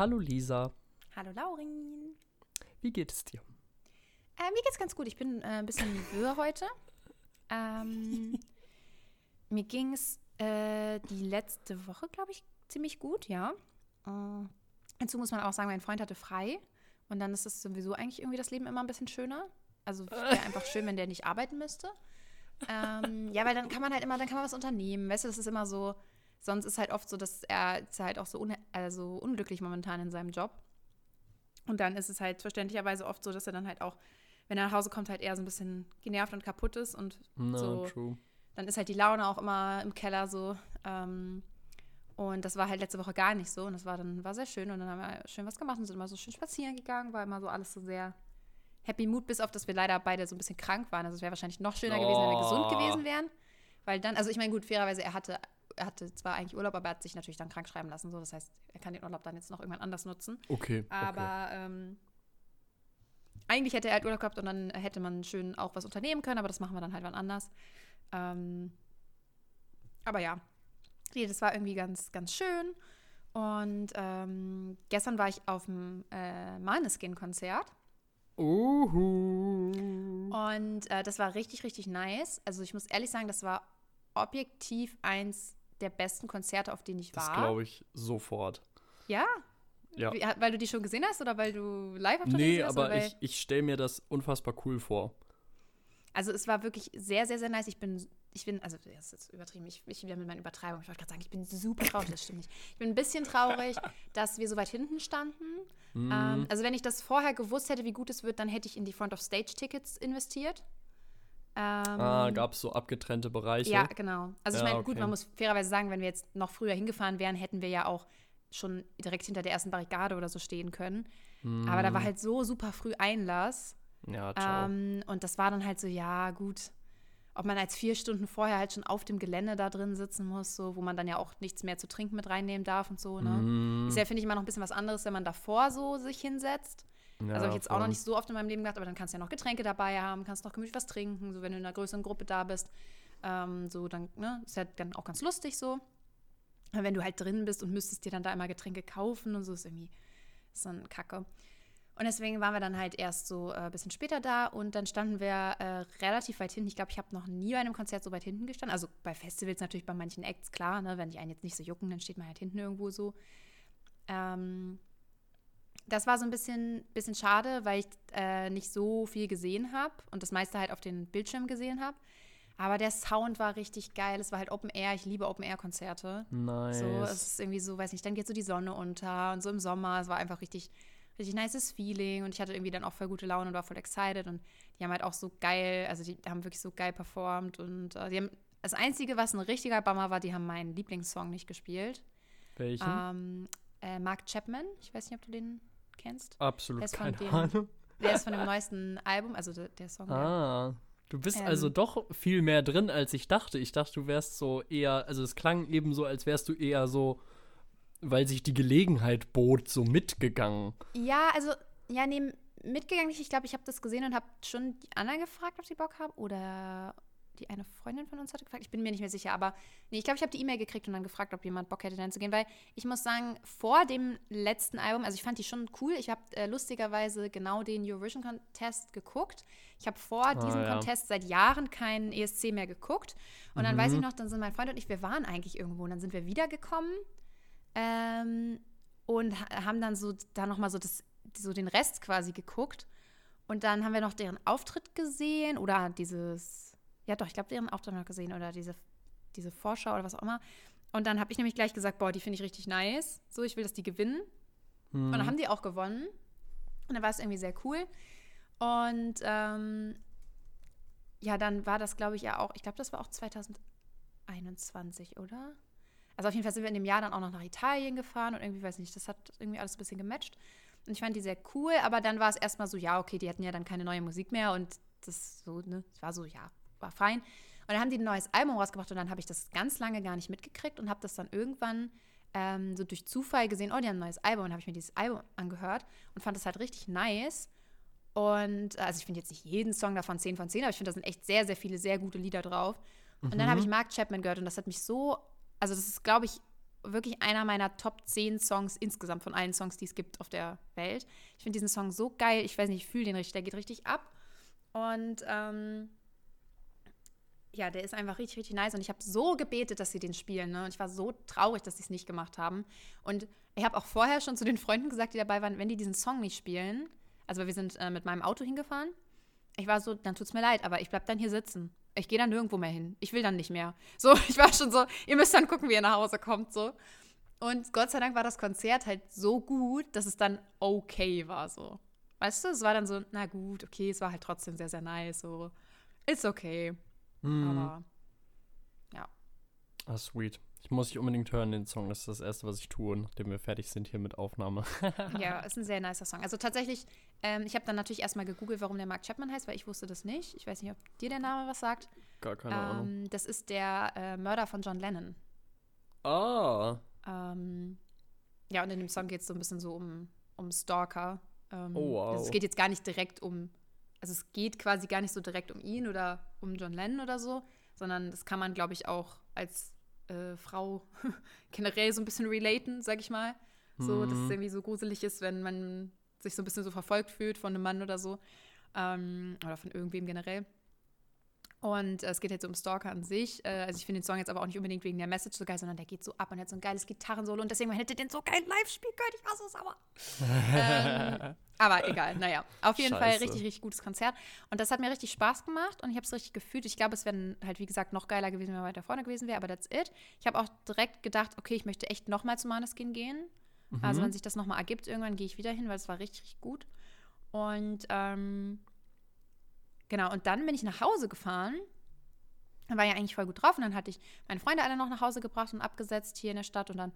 Hallo Lisa. Hallo Laurin. Wie geht es dir? Äh, mir geht's ganz gut. Ich bin äh, ein bisschen nervös heute. Ähm, mir ging es äh, die letzte Woche, glaube ich, ziemlich gut, ja. Äh, dazu muss man auch sagen, mein Freund hatte frei. Und dann ist es sowieso eigentlich irgendwie das Leben immer ein bisschen schöner. Also wäre einfach schön, wenn der nicht arbeiten müsste. Ähm, ja, weil dann kann man halt immer, dann kann man was unternehmen. Weißt du, das ist immer so, sonst ist halt oft so, dass er ist halt auch so un also unglücklich momentan in seinem Job. Und dann ist es halt verständlicherweise oft so, dass er dann halt auch, wenn er nach Hause kommt, halt eher so ein bisschen genervt und kaputt ist und Na, so. true. Dann ist halt die Laune auch immer im Keller so. Ähm, und das war halt letzte Woche gar nicht so. Und das war dann war sehr schön. Und dann haben wir schön was gemacht und sind immer so schön spazieren gegangen. War immer so alles so sehr Happy Mood, bis auf, dass wir leider beide so ein bisschen krank waren. Also es wäre wahrscheinlich noch schöner gewesen, wenn wir gesund Oh. gewesen wären. Weil dann, also ich meine, gut, fairerweise, er hatte, er hatte zwar eigentlich Urlaub, aber er hat sich natürlich dann krank schreiben lassen. So. Das heißt, er kann den Urlaub dann jetzt noch irgendwann anders nutzen. Okay. Aber ähm, eigentlich hätte er halt Urlaub gehabt und dann hätte man schön auch was unternehmen können, aber das machen wir dann halt wann anders. Ähm, aber ja, nee, das war irgendwie ganz, ganz schön. Und ähm, gestern war ich auf dem äh, Maneskin-Konzert okay. Uhu. und äh, das war richtig, richtig nice. Also ich muss ehrlich sagen, das war objektiv eins der besten Konzerte, auf denen ich Das war. glaube ich sofort. Ja? Ja. Wie, weil du die schon gesehen hast oder weil du live auf Nee, gesehen hast? aber ich, ich stelle mir das unfassbar cool vor. Also es war wirklich sehr, sehr, sehr nice. Ich bin, ich bin, also das ist jetzt übertrieben, ich, ich wieder mit meiner Übertreibung. Ich wollte gerade sagen, ich bin super traurig, das stimmt nicht. Ich bin ein bisschen traurig, dass wir so weit hinten standen. Mhm. Ähm, also wenn ich das vorher gewusst hätte, wie gut es wird, dann hätte ich in die Front-of-Stage-Tickets investiert. Ähm, ah, gab es so abgetrennte Bereiche? ja, genau. Also ich Ja, meine, gut, okay. man muss fairerweise sagen, wenn wir jetzt noch früher hingefahren wären, hätten wir ja auch schon direkt hinter der ersten Barrikade oder so stehen können. Aber da war halt so super früh Einlass. Ja, ciao. Ähm, und das war dann halt so, ja, gut. Ob man als vier Stunden vorher halt schon auf dem Gelände da drin sitzen muss, so, wo man dann ja auch nichts mehr zu trinken mit reinnehmen darf und so, ne? Mhm. Ist ja, finde ich, immer noch ein bisschen was anderes, wenn man davor so sich hinsetzt. Ja, also habe ich jetzt auch noch nicht so oft in meinem Leben gehabt, aber dann kannst du ja noch Getränke dabei haben, kannst noch gemütlich was trinken, so wenn du in einer größeren Gruppe da bist. Ähm, so, dann, ne, ist ja dann auch ganz lustig so. Aber wenn du halt drin bist und müsstest dir dann da immer Getränke kaufen und so, ist irgendwie ist dann Kacke. Und deswegen waren wir dann halt erst so ein äh, bisschen später da und dann standen wir äh, relativ weit hinten. Ich glaube, ich habe noch nie bei einem Konzert so weit hinten gestanden. Also bei Festivals natürlich bei manchen Acts, klar, ne? wenn die einen jetzt nicht so jucken, dann steht man halt hinten irgendwo so. Ähm, das war so ein bisschen, bisschen schade, weil ich äh, nicht so viel gesehen habe und das meiste halt auf den Bildschirm gesehen habe. Aber der Sound war richtig geil. Es war halt Open Air. Ich liebe Open Air Konzerte. Nice. So, es ist irgendwie so, weiß nicht, dann geht so die Sonne unter und so im Sommer. Es war einfach richtig, richtig nices Feeling und ich hatte irgendwie dann auch voll gute Laune und war voll excited und die haben halt auch so geil, also die haben wirklich so geil performt und äh, die haben, das Einzige, was ein richtiger Bummer war, die haben meinen Lieblingssong nicht gespielt. Welchen? Ähm, äh, Mark Chapman, ich weiß nicht, ob du den kennst. Absolut der ist von keine dem- Ahnung. Der ist von dem neuesten Album, also der, der Song. Ah. Du bist Ähm. also doch viel mehr drin, als ich dachte. Ich dachte, du wärst so eher, also es klang eben so, als wärst du eher so, weil sich die Gelegenheit bot, so mitgegangen. Ja, also, ja, nee, mitgegangen. Ich glaube, ich habe das gesehen und habe schon die anderen gefragt, ob sie Bock haben. Oder die eine Freundin von uns hatte gefragt. Ich bin mir nicht mehr sicher, aber nee, ich glaube, ich habe die E-Mail gekriegt und dann gefragt, ob jemand Bock hätte, dann zu gehen. Weil ich muss sagen, vor dem letzten Album, also ich fand die schon cool. Ich habe äh, lustigerweise genau den Eurovision Contest geguckt. Ich habe vor diesem ja. Contest seit Jahren keinen ESC mehr geguckt. Und dann weiß ich noch, dann sind mein Freund und ich, wir waren eigentlich irgendwo. Und dann sind wir wiedergekommen ähm, und ha- haben dann so da noch mal so das so den Rest quasi geguckt und dann haben wir noch deren Auftritt gesehen oder dieses ja doch ich glaube deren Auftritt noch gesehen oder diese diese Vorschau oder was auch immer. Und dann habe ich nämlich gleich gesagt boah die finde ich richtig nice. So ich will dass die gewinnen. Und dann haben die auch gewonnen. Und dann war es irgendwie sehr cool. Und ähm, ja dann war das glaube ich ja auch ich glaube das war auch 2021 oder? Also auf jeden Fall sind wir in dem Jahr dann auch noch nach Italien gefahren und irgendwie, weiß nicht, das hat irgendwie alles ein bisschen gematcht. Und ich fand die sehr cool, aber dann war es erstmal so, ja, okay, die hatten ja dann keine neue Musik mehr und das so, ne, es war so, ja, war fein. Und dann haben die ein neues Album rausgebracht und dann habe ich das ganz lange gar nicht mitgekriegt und habe das dann irgendwann ähm, so durch Zufall gesehen, oh, die haben ein neues Album und habe ich mir dieses Album angehört und fand das halt richtig nice. Und äh, also ich finde jetzt nicht jeden Song davon 10 von 10, aber ich finde, da sind echt sehr, sehr viele sehr gute Lieder drauf. Und dann habe ich Mark Chapman gehört und das hat mich so, also das ist, glaube ich, wirklich einer meiner Top 10 Songs insgesamt von allen Songs, die es gibt auf der Welt. Ich finde diesen Song so geil. Ich weiß nicht, ich fühle den richtig. Der geht richtig ab. Und ähm, ja, der ist einfach richtig, richtig nice. Und ich habe so gebetet, dass sie den spielen. Ne? Und ich war so traurig, dass sie es nicht gemacht haben. Und ich habe auch vorher schon zu den Freunden gesagt, die dabei waren, wenn die diesen Song nicht spielen, also wir sind äh, mit meinem Auto hingefahren, ich war so, dann tut es mir leid, aber ich bleib dann hier sitzen. Ich gehe dann nirgendwo mehr hin. Ich will dann nicht mehr. So, ich war schon so, ihr müsst dann gucken, wie ihr nach Hause kommt, so. Und Gott sei Dank war das Konzert halt so gut, dass es dann okay war, so. Weißt du, es war dann so, na gut, okay, es war halt trotzdem sehr, sehr nice, so. Ist okay. Mhm. Aber ja. Ah, sweet. Ich muss dich unbedingt hören, den Song. Das ist das Erste, was ich tue, nachdem wir fertig sind hier mit Aufnahme. ja, ist ein sehr nicer Song. Also tatsächlich, ähm, ich habe dann natürlich erstmal gegoogelt, warum der Mark Chapman heißt, weil ich wusste das nicht. Ich weiß nicht, ob dir der Name was sagt. Gar keine Ahnung. Ähm, das ist der äh, Mörder von John Lennon. Ah. Ähm, ja, und in dem Song geht es so ein bisschen so um, um Stalker. Ähm, Oh, wow. also es geht jetzt gar nicht direkt um, also es geht quasi gar nicht so direkt um ihn oder um John Lennon oder so, sondern das kann man, glaube ich, auch als äh, Frau generell so ein bisschen relaten, sag ich mal. So, dass es Mhm. irgendwie so gruselig ist, wenn man sich so ein bisschen so verfolgt fühlt von einem Mann oder so. Ähm, oder von irgendwem generell. Und äh, es geht jetzt um Stalker an sich. Äh, also ich finde den Song jetzt aber auch nicht unbedingt wegen der Message so geil, sondern der geht so ab und hat so ein geiles Gitarrensolo und deswegen man hätte den so geil live spielen können. Ich war so sauer. ähm, aber egal, naja. Auf jeden Fall Scheiße. richtig, richtig gutes Konzert. Und das hat mir richtig Spaß gemacht und ich habe es richtig gefühlt. Ich glaube, es wäre halt, wie gesagt, noch geiler gewesen, wenn man weiter vorne gewesen wäre, aber that's it. Ich habe auch direkt gedacht, okay, ich möchte echt nochmal zu Maneskin gehen. Also wenn sich das nochmal ergibt, irgendwann gehe ich wieder hin, weil es war richtig, richtig gut. Und ähm, genau, und dann bin ich nach Hause gefahren. Dann war ja eigentlich voll gut drauf und dann hatte ich meine Freunde alle noch nach Hause gebracht und abgesetzt hier in der Stadt und dann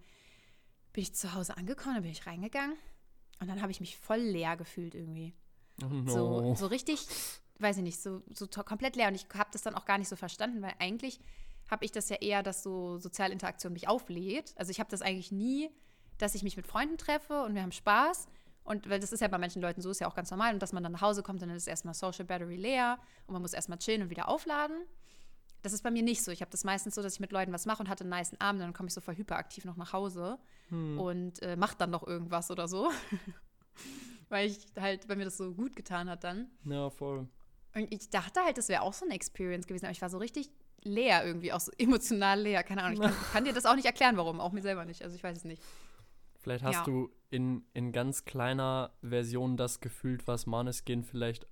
bin ich zu Hause angekommen, dann bin ich reingegangen und dann habe ich mich voll leer gefühlt irgendwie. Oh no. So, so richtig, weiß ich nicht, so, so komplett leer. Und ich habe das dann auch gar nicht so verstanden, weil eigentlich habe ich das ja eher, dass so soziale Interaktion mich auflädt. Also ich habe das eigentlich nie, dass ich mich mit Freunden treffe und wir haben Spaß. Und weil das ist ja bei manchen Leuten so, ist ja auch ganz normal. Und dass man dann nach Hause kommt und dann ist erstmal Social Battery leer und man muss erstmal chillen und wieder aufladen. Das ist bei mir nicht so. Ich habe das meistens so, dass ich mit Leuten was mache und hatte einen niceen Abend, dann komme ich so voll hyperaktiv noch nach Hause und äh, mache dann noch irgendwas oder so. weil ich halt, weil mir das so gut getan hat dann. ja, voll. Und ich dachte halt, das wäre auch so eine Experience gewesen, aber ich war so richtig leer irgendwie, auch so emotional leer. Keine Ahnung, ich kann, kann dir das auch nicht erklären, warum, auch mir selber nicht. Also ich weiß es nicht. Vielleicht hast Ja. du in, in ganz kleiner Version das gefühlt, was Maneskin vielleicht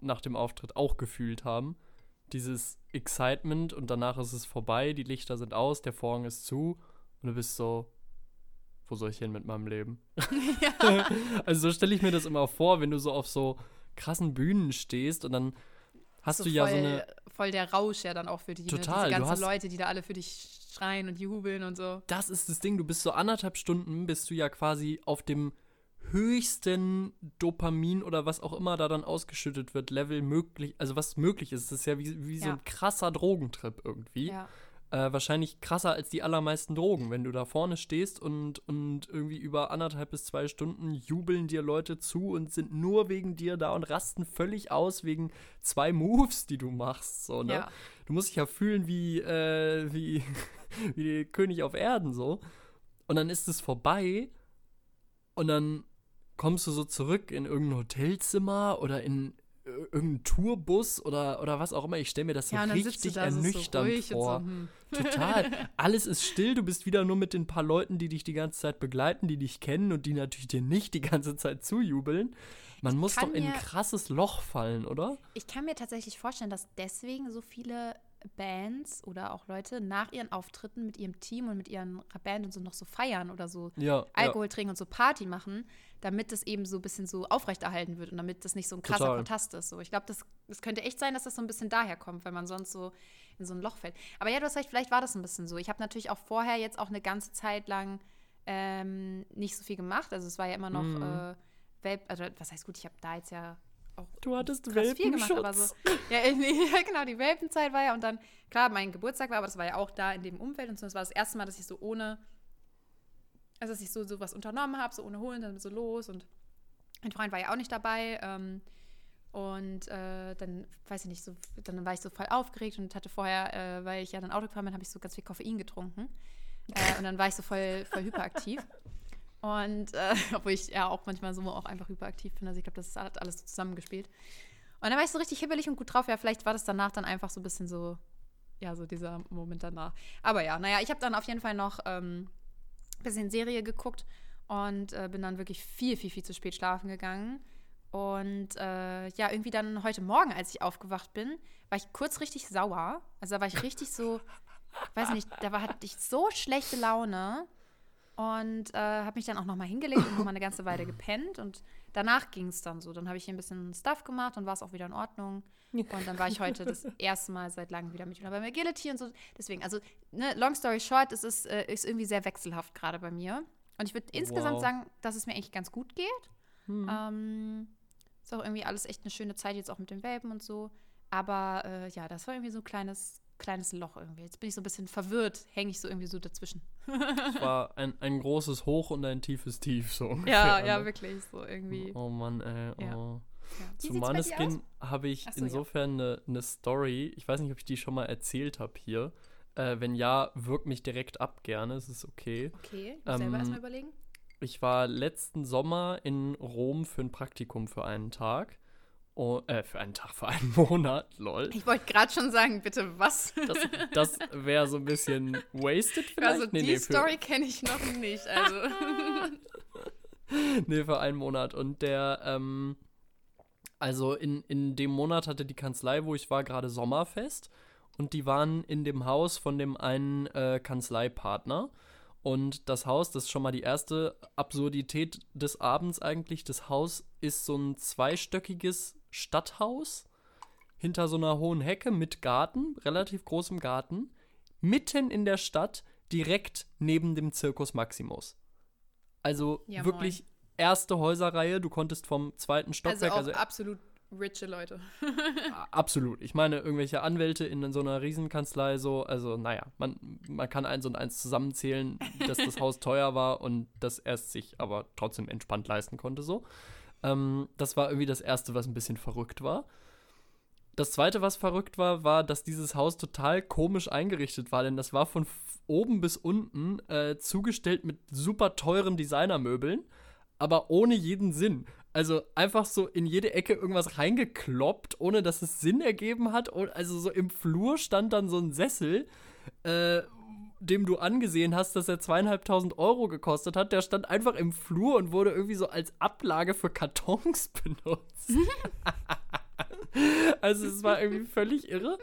nach dem Auftritt auch gefühlt haben. Dieses Excitement und danach ist es vorbei, die Lichter sind aus, der Vorhang ist zu und du bist so, wo soll ich hin mit meinem Leben? also so stelle ich mir das immer vor, wenn du so auf so krassen Bühnen stehst und dann hast so du ja voll, so eine voll der Rausch ja dann auch für die. Total, Ne? Diese ganzen Leute, die da alle für dich schreien und jubeln und so. das ist das Ding, du bist so anderthalb Stunden, bist du ja quasi auf dem höchsten Dopamin oder was auch immer da dann ausgeschüttet wird, Level möglich, also was möglich ist. Das ist ja wie, wie so Ja. ein krasser Drogentrip irgendwie. Ja. Äh, wahrscheinlich krasser als die allermeisten Drogen, wenn du da vorne stehst und, und irgendwie über anderthalb bis zwei Stunden jubeln dir Leute zu und sind nur wegen dir da und rasten völlig aus wegen zwei Moves, die du machst. So, ne? Ja. Du musst dich ja fühlen wie, äh, wie, wie König auf Erden so. Und dann ist es vorbei und dann kommst du so zurück in irgendein Hotelzimmer oder in ir- irgendeinen Tourbus oder, oder was auch immer. Ich stelle mir das so Ja, richtig da so, so ernüchternd ruhig vor. so, hm. Total. Alles ist still, du bist wieder nur mit den paar Leuten, die dich die ganze Zeit begleiten, die dich kennen und die natürlich dir nicht die ganze Zeit zujubeln. Man muss kann doch in ein krasses Loch fallen, oder? Ich kann mir tatsächlich vorstellen, dass deswegen so viele Bands oder auch Leute nach ihren Auftritten mit ihrem Team und mit ihren Band und so noch so feiern oder so Ja. Alkohol trinken und so Party machen, damit das eben so ein bisschen so aufrechterhalten wird und damit das nicht so ein krasser Total. Kontrast ist. So, ich glaube, das, das könnte echt sein, dass das so ein bisschen daher kommt, weil man sonst so in so ein Loch fällt. Aber ja, du hast recht, vielleicht war das ein bisschen so. Ich habe natürlich auch vorher jetzt auch eine ganze Zeit lang ähm, nicht so viel gemacht. Also es war ja immer noch Mhm. äh, Welp, also was heißt gut, ich habe da jetzt ja auch Du hattest krass viel gemacht, aber so. Ja, ja, genau, die Welpenzeit war ja und dann, klar, mein Geburtstag war, aber das war ja auch da in dem Umfeld und so. Das war das erste Mal, dass ich so ohne, also dass ich so, so was unternommen habe, so ohne holen, dann so los und mein Freund war ja auch nicht dabei. Ähm, und äh, dann, weiß ich nicht, so, dann war ich so voll aufgeregt und hatte vorher, äh, weil ich ja dann Auto gefahren bin, habe ich so ganz viel Koffein getrunken. Äh, und dann war ich so voll, voll hyperaktiv. Und äh, obwohl ich ja auch manchmal so auch einfach hyperaktiv bin. Also ich glaube, das hat alles so zusammengespielt. Und dann war ich so richtig hibbelig und gut drauf. Ja, vielleicht war das danach dann einfach so ein bisschen so, ja, so dieser Moment danach. Aber ja, naja, ich habe dann auf jeden Fall noch ähm, ein bisschen Serie geguckt und äh, bin dann wirklich viel, viel, viel zu spät schlafen gegangen. Und äh, ja, irgendwie dann heute Morgen, als ich aufgewacht bin, war ich kurz richtig sauer. Also da war ich richtig so, weiß nicht, da war, hatte ich so schlechte Laune und äh, habe mich dann auch nochmal hingelegt und nochmal eine ganze Weile gepennt. Und danach ging es dann so. Dann habe ich hier ein bisschen Stuff gemacht und war es auch wieder in Ordnung. Und dann war ich heute das erste Mal seit langem wieder mit beim Agility und so. Deswegen, also, ne, long story short, es ist, äh, ist irgendwie sehr wechselhaft gerade bei mir. Und ich würde insgesamt Wow. sagen, dass es mir eigentlich ganz gut geht. Hm. Ähm, ist auch irgendwie alles echt eine schöne Zeit jetzt auch mit den Welpen und so. Aber äh, ja, das war irgendwie so ein kleines, kleines Loch irgendwie. Jetzt bin ich so ein bisschen verwirrt, hänge ich so irgendwie so dazwischen. Es war ein, ein großes Hoch und ein tiefes Tief, so ungefähr. Ja, ja, ne? wirklich so irgendwie. Oh Mann, ey. Ja. Oh. Ja. Wie Zu? Maneskin habe ich so, ja. insofern eine ne Story. Ich weiß nicht, ob ich die schon mal erzählt habe hier. Äh, wenn ja, wirk mich direkt ab gerne. Es ist okay. Okay, ich muss selber Ähm, erstmal überlegen. Ich war letzten Sommer in Rom für ein Praktikum für einen Tag. Oh, äh, für einen Tag, für einen Monat, lol. Ich wollte gerade schon sagen, bitte was? Das, das wäre so ein bisschen wasted vielleicht. also nee, die nee, für, Story kenne ich noch nicht. Also nee, für einen Monat. Und der, ähm, also in, in dem Monat hatte die Kanzlei, wo ich war, gerade Sommerfest. Und die waren in dem Haus von dem einen äh, Kanzleipartner. Und das Haus, das ist schon mal die erste Absurdität des Abends eigentlich. Das Haus ist so ein zweistöckiges Stadthaus hinter so einer hohen Hecke mit Garten, relativ großem Garten, mitten in der Stadt, direkt neben dem Circus Maximus. Also Ja, wirklich erste Häuserreihe. Du konntest vom zweiten also Stockwerk, auch also, absolut riche Leute. absolut. Ich meine, irgendwelche Anwälte in so einer Riesenkanzlei, so, also naja, man, man kann eins und eins zusammenzählen, dass das Haus teuer war und dass er es sich aber trotzdem entspannt leisten konnte, so. Ähm, das war irgendwie das Erste, was ein bisschen verrückt war. Das Zweite, was verrückt war, war, dass dieses Haus total komisch eingerichtet war, denn das war von oben bis unten äh, zugestellt mit super teuren Designermöbeln, aber ohne jeden Sinn. Also einfach so in jede Ecke irgendwas reingekloppt, ohne dass es Sinn ergeben hat. Also so im Flur stand dann so ein Sessel, äh, dem du angesehen hast, dass er zweieinhalbtausend Euro gekostet hat. Der stand einfach im Flur und wurde irgendwie so als Ablage für Kartons benutzt. also es war irgendwie völlig irre.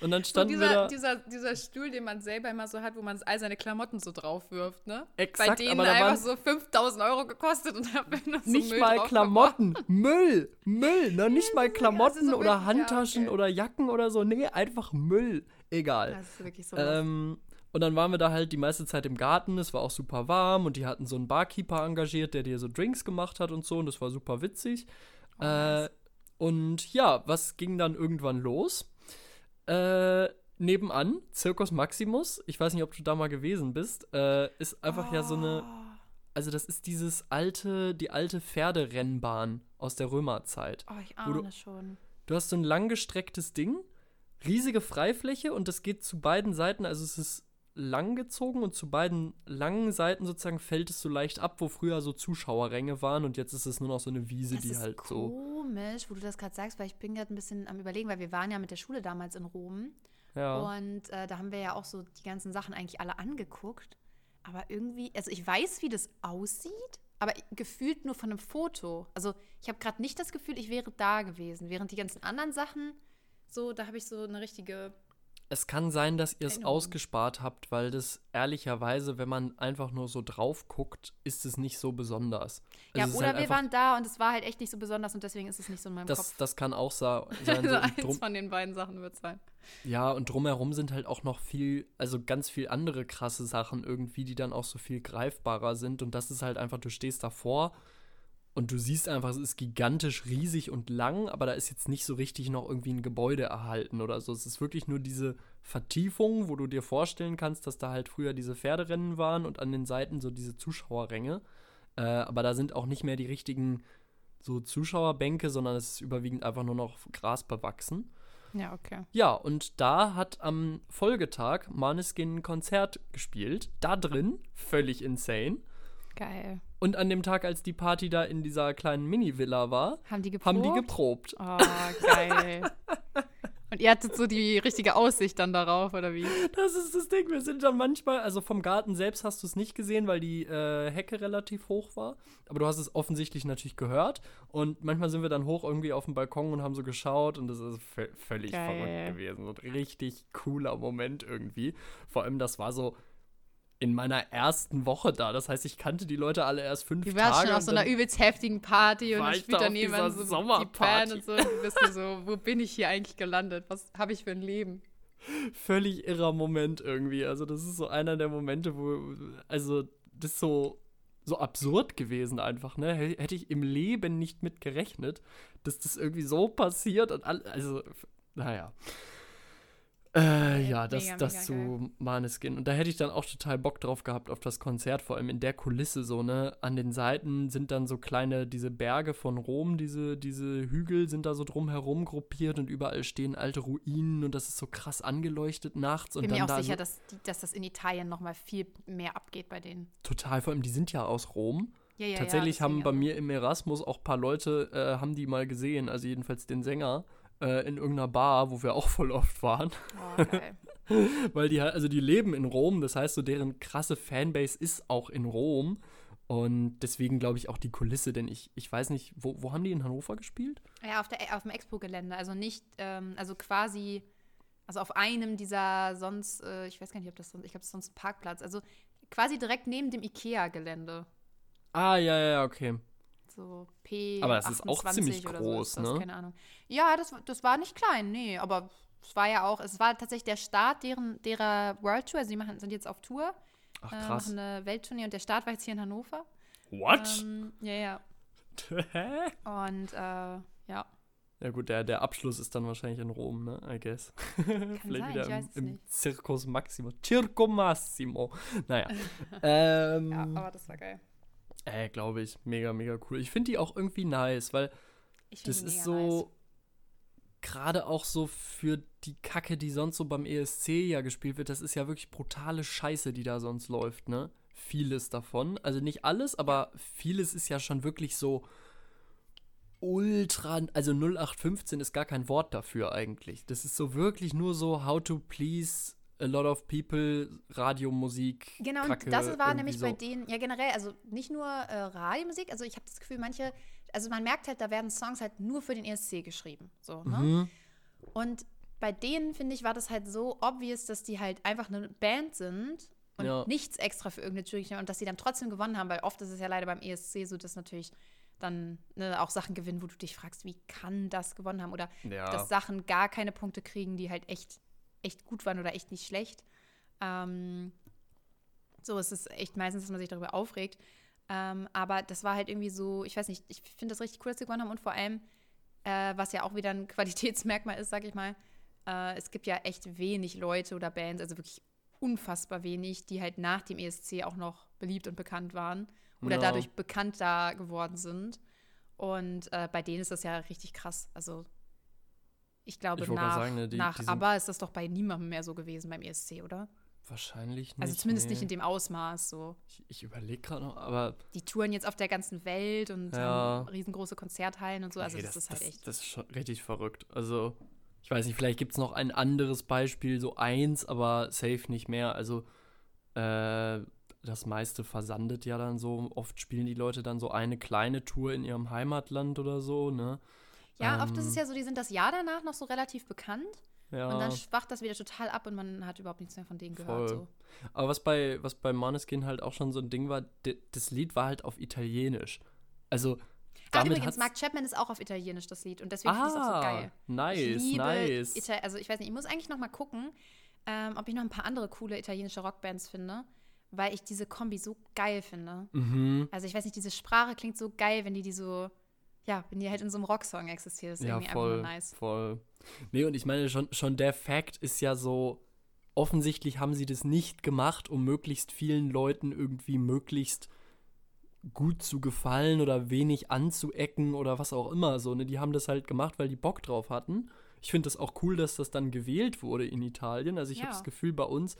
Und dann So standen wir dieser, da. dieser, dieser Stuhl, den man selber immer so hat, wo man all seine Klamotten so drauf wirft, ne? Exakt, Bei denen aber da einfach so 5000 Euro gekostet und da bin ich so nicht Müll mal Klamotten, Müll, Müll, ne? Nicht mal Klamotten so oder wirklich- ja, Handtaschen okay. oder Jacken oder so. Nee, einfach Müll. Egal. Das ist wirklich so. Ähm, und dann waren wir da halt die meiste Zeit im Garten. Es war auch super warm und die hatten so einen Barkeeper engagiert, der dir so Drinks gemacht hat und so. Und das war super witzig. Oh, nice. äh, und ja, was ging dann irgendwann los? Äh, nebenan, Circus Maximus, ich weiß nicht, ob du da mal gewesen bist, äh, ist einfach ja so eine, also das ist dieses alte, die alte Pferderennbahn aus der Römerzeit. Oh, ich wo du- ahne schon. Du hast so ein langgestrecktes Ding, riesige Freifläche und das geht zu beiden Seiten, also es ist lang gezogen und zu beiden langen Seiten sozusagen fällt es so leicht ab, wo früher so Zuschauerränge waren und jetzt ist es nur noch so eine Wiese, Das die halt so. komisch, wo du das gerade sagst, weil ich bin gerade ein bisschen am überlegen, weil wir waren ja mit der Schule damals in Rom Ja. und äh, da haben wir ja auch so die ganzen Sachen eigentlich alle angeguckt. Aber irgendwie, also ich weiß, wie das aussieht, aber gefühlt nur von einem Foto. Also ich habe gerade nicht das Gefühl, ich wäre da gewesen, während die ganzen anderen Sachen so, da habe ich so eine richtige Es kann sein, dass ihr es ausgespart habt, weil das ehrlicherweise, wenn man einfach nur so drauf guckt, ist es nicht so besonders. Ja, Also es oder halt wir waren da und es war halt echt nicht so besonders und deswegen ist es nicht so in meinem das, Kopf. das kann auch sein. So, Also eins drum, von den beiden Sachen wird sein. ja, und drumherum sind halt auch noch viel, also ganz viel andere krasse Sachen irgendwie, die dann auch so viel greifbarer sind. Und das ist halt einfach, du stehst davor und du siehst einfach, es ist gigantisch riesig und lang, aber da ist jetzt nicht so richtig noch irgendwie ein Gebäude erhalten oder so. Es ist wirklich nur diese Vertiefung, wo du dir vorstellen kannst, dass da halt früher diese Pferderennen waren und an den Seiten so diese Zuschauerränge. Äh, aber da sind auch nicht mehr die richtigen so Zuschauerbänke, sondern es ist überwiegend einfach nur noch Gras bewachsen. Ja, okay. Ja, und da hat am Folgetag Maneskin ein Konzert gespielt. Da drin, völlig insane. Geil. Und an dem Tag, als die Party da in dieser kleinen Mini-Villa war, Haben die geprobt? haben die geprobt. Oh, geil. Und ihr hattet so die richtige Aussicht dann darauf, oder wie? Das ist das Ding. Wir sind dann manchmal, also vom Garten selbst hast du es nicht gesehen, weil die äh, Hecke relativ hoch war. Aber du hast es offensichtlich natürlich gehört. Und manchmal sind wir dann hoch irgendwie auf dem Balkon und haben so geschaut. Und das ist vö- völlig Geil. verrückt gewesen. Ein richtig cooler Moment irgendwie. Vor allem, das war so in meiner ersten Woche da. Das heißt, ich kannte die Leute alle erst fünf Du Tage. warst schon auf so einer übelst heftigen Party und dann ich spielt da daneben dieser so die. Band und so. Du bist so, wo bin ich hier eigentlich gelandet? Was habe ich für ein Leben? völlig irrer Moment irgendwie. Also das ist so einer der Momente, wo, also das ist so, so absurd gewesen einfach, ne? Hätte ich im Leben nicht mit gerechnet, dass das irgendwie so passiert und all, also, naja. Äh, ja, das, mega, das mega zu Maneskin. Und da hätte ich dann auch total Bock drauf gehabt auf das Konzert, vor allem in der Kulisse so, ne? An den Seiten sind dann so kleine, diese Berge von Rom, diese, diese Hügel sind da so drumherum gruppiert und überall stehen alte Ruinen und das ist so krass angeleuchtet nachts. Und Bin dann mir auch da sicher, so, dass, die, dass das in Italien noch mal viel mehr abgeht bei denen. total, vor allem die sind ja aus Rom. Ja, ja, Tatsächlich ja, haben bei deswegen, mir im Erasmus auch ein paar Leute, äh, haben die mal gesehen, also jedenfalls den Sänger, äh, in irgendeiner Bar, wo wir auch voll oft waren. Oh, geil. Weil die also die leben in Rom, das heißt so, deren krasse Fanbase ist auch in Rom. Und deswegen glaube ich auch die Kulisse, denn ich, ich weiß nicht, wo, wo haben die in Hannover gespielt? Ja, auf, der, auf dem Expo-Gelände. Also nicht, ähm, also quasi, also auf einem dieser sonst, äh, ich weiß gar nicht, ob das sonst, ich glaube, das ist sonst ein Parkplatz. Also quasi direkt neben dem IKEA-Gelände. Ah, ja, ja, okay. So P. Aber das ist auch 28 ziemlich groß, so ne? Keine Ahnung. Ja, das, das war nicht klein, nee, aber es war ja auch, es war tatsächlich der Start deren, derer World Tour. Also die machen, sind jetzt auf Tour, Ach, äh, krass. machen eine Welttournee und der Start war jetzt hier in Hannover. What? Ähm, ja, ja. Hä? Und äh, ja, Ja gut, der, der Abschluss ist dann wahrscheinlich in Rom, ne? I guess. Vielleicht sein, wieder ich weiß es im, im. Circus Maximo. Circo Massimo. Naja. ähm, ja, aber das war geil. Äh, glaube ich. Mega, mega cool. Ich finde die auch irgendwie nice, weil das ist mega nice. so gerade auch so für die Kacke, die sonst so beim ESC ja gespielt wird, das ist ja wirklich brutale Scheiße, die da sonst läuft, ne? Vieles davon. Also nicht alles, aber vieles ist ja schon wirklich so ultra, also 0815 ist gar kein Wort dafür eigentlich. Das ist so wirklich nur so how to please a lot of people, Radiomusik. Genau, Kacke, und das war nämlich so. bei denen, ja generell, also nicht nur äh, Radiomusik, also ich habe das Gefühl, manche, also man merkt halt, da werden Songs halt nur für den ESC geschrieben. So, ne? Mhm. Und bei denen, finde ich, war das halt so obvious, dass die halt einfach eine Band sind und Ja. nichts extra für irgendeine Jury und dass sie dann trotzdem gewonnen haben, weil oft ist es ja leider beim ESC so, dass natürlich dann ne, auch Sachen gewinnen, wo du dich fragst, wie kann das gewonnen haben oder Ja. dass Sachen gar keine Punkte kriegen, die halt echt, echt gut waren oder echt nicht schlecht. Ähm, so ist es echt meistens, dass man sich darüber aufregt. Ähm, aber das war halt irgendwie so, ich weiß nicht, ich finde das richtig cool, dass sie gewonnen haben und vor allem, äh, was ja auch wieder ein Qualitätsmerkmal ist, sag ich mal, äh, es gibt ja echt wenig Leute oder Bands, also wirklich unfassbar wenig, die halt nach dem ESC auch noch beliebt und bekannt waren oder Ja. dadurch bekannter geworden sind. Und äh, bei denen ist das ja richtig krass. Also ich glaube, Ich nach, sagen, ne, die- nach die ABBA ist das doch bei niemandem mehr so gewesen beim ESC, oder? Wahrscheinlich nicht. Also zumindest nicht nee. in dem Ausmaß so. Ich, ich überlege gerade noch, aber Die touren jetzt auf der ganzen Welt und Ja. riesengroße Konzerthallen und so. Also Nee, das, ist halt das, echt. Das ist schon richtig verrückt. Also, ich weiß nicht, vielleicht gibt es noch ein anderes Beispiel, so eins, aber safe nicht mehr. Also, äh, das meiste versandet ja dann so. Oft spielen die Leute dann so eine kleine Tour in ihrem Heimatland oder so, ne? Ja, oft ist ähm, es ja so, die sind das Jahr danach noch so relativ bekannt Ja. und dann schwacht das wieder total ab und man hat überhaupt nichts mehr von denen gehört. So. Aber was bei, was bei Måneskin halt auch schon so ein Ding war, das Lied war halt auf Italienisch. Also, Ach, übrigens, Mark Chapman ist auch auf Italienisch, das Lied. Und deswegen finde ich es auch so Ah, geil. nice, nice. Ita also ich weiß nicht, ich muss eigentlich noch mal gucken, ähm, ob ich noch ein paar andere coole italienische Rockbands finde, weil ich diese Kombi so geil finde. Mhm. Also ich weiß nicht, diese Sprache klingt so geil, wenn die die so, ja, wenn die halt in so einem Rocksong existiert. Ist Ja, irgendwie voll, einfach nur nice. voll. Nee, und ich meine, schon, schon der Fakt ist ja so, offensichtlich haben sie das nicht gemacht, um möglichst vielen Leuten irgendwie möglichst gut zu gefallen oder wenig anzuecken oder was auch immer so, ne? Die haben das halt gemacht, weil die Bock drauf hatten. ich finde das auch cool, dass das dann gewählt wurde in Italien. Also ich Ja. habe das Gefühl, bei uns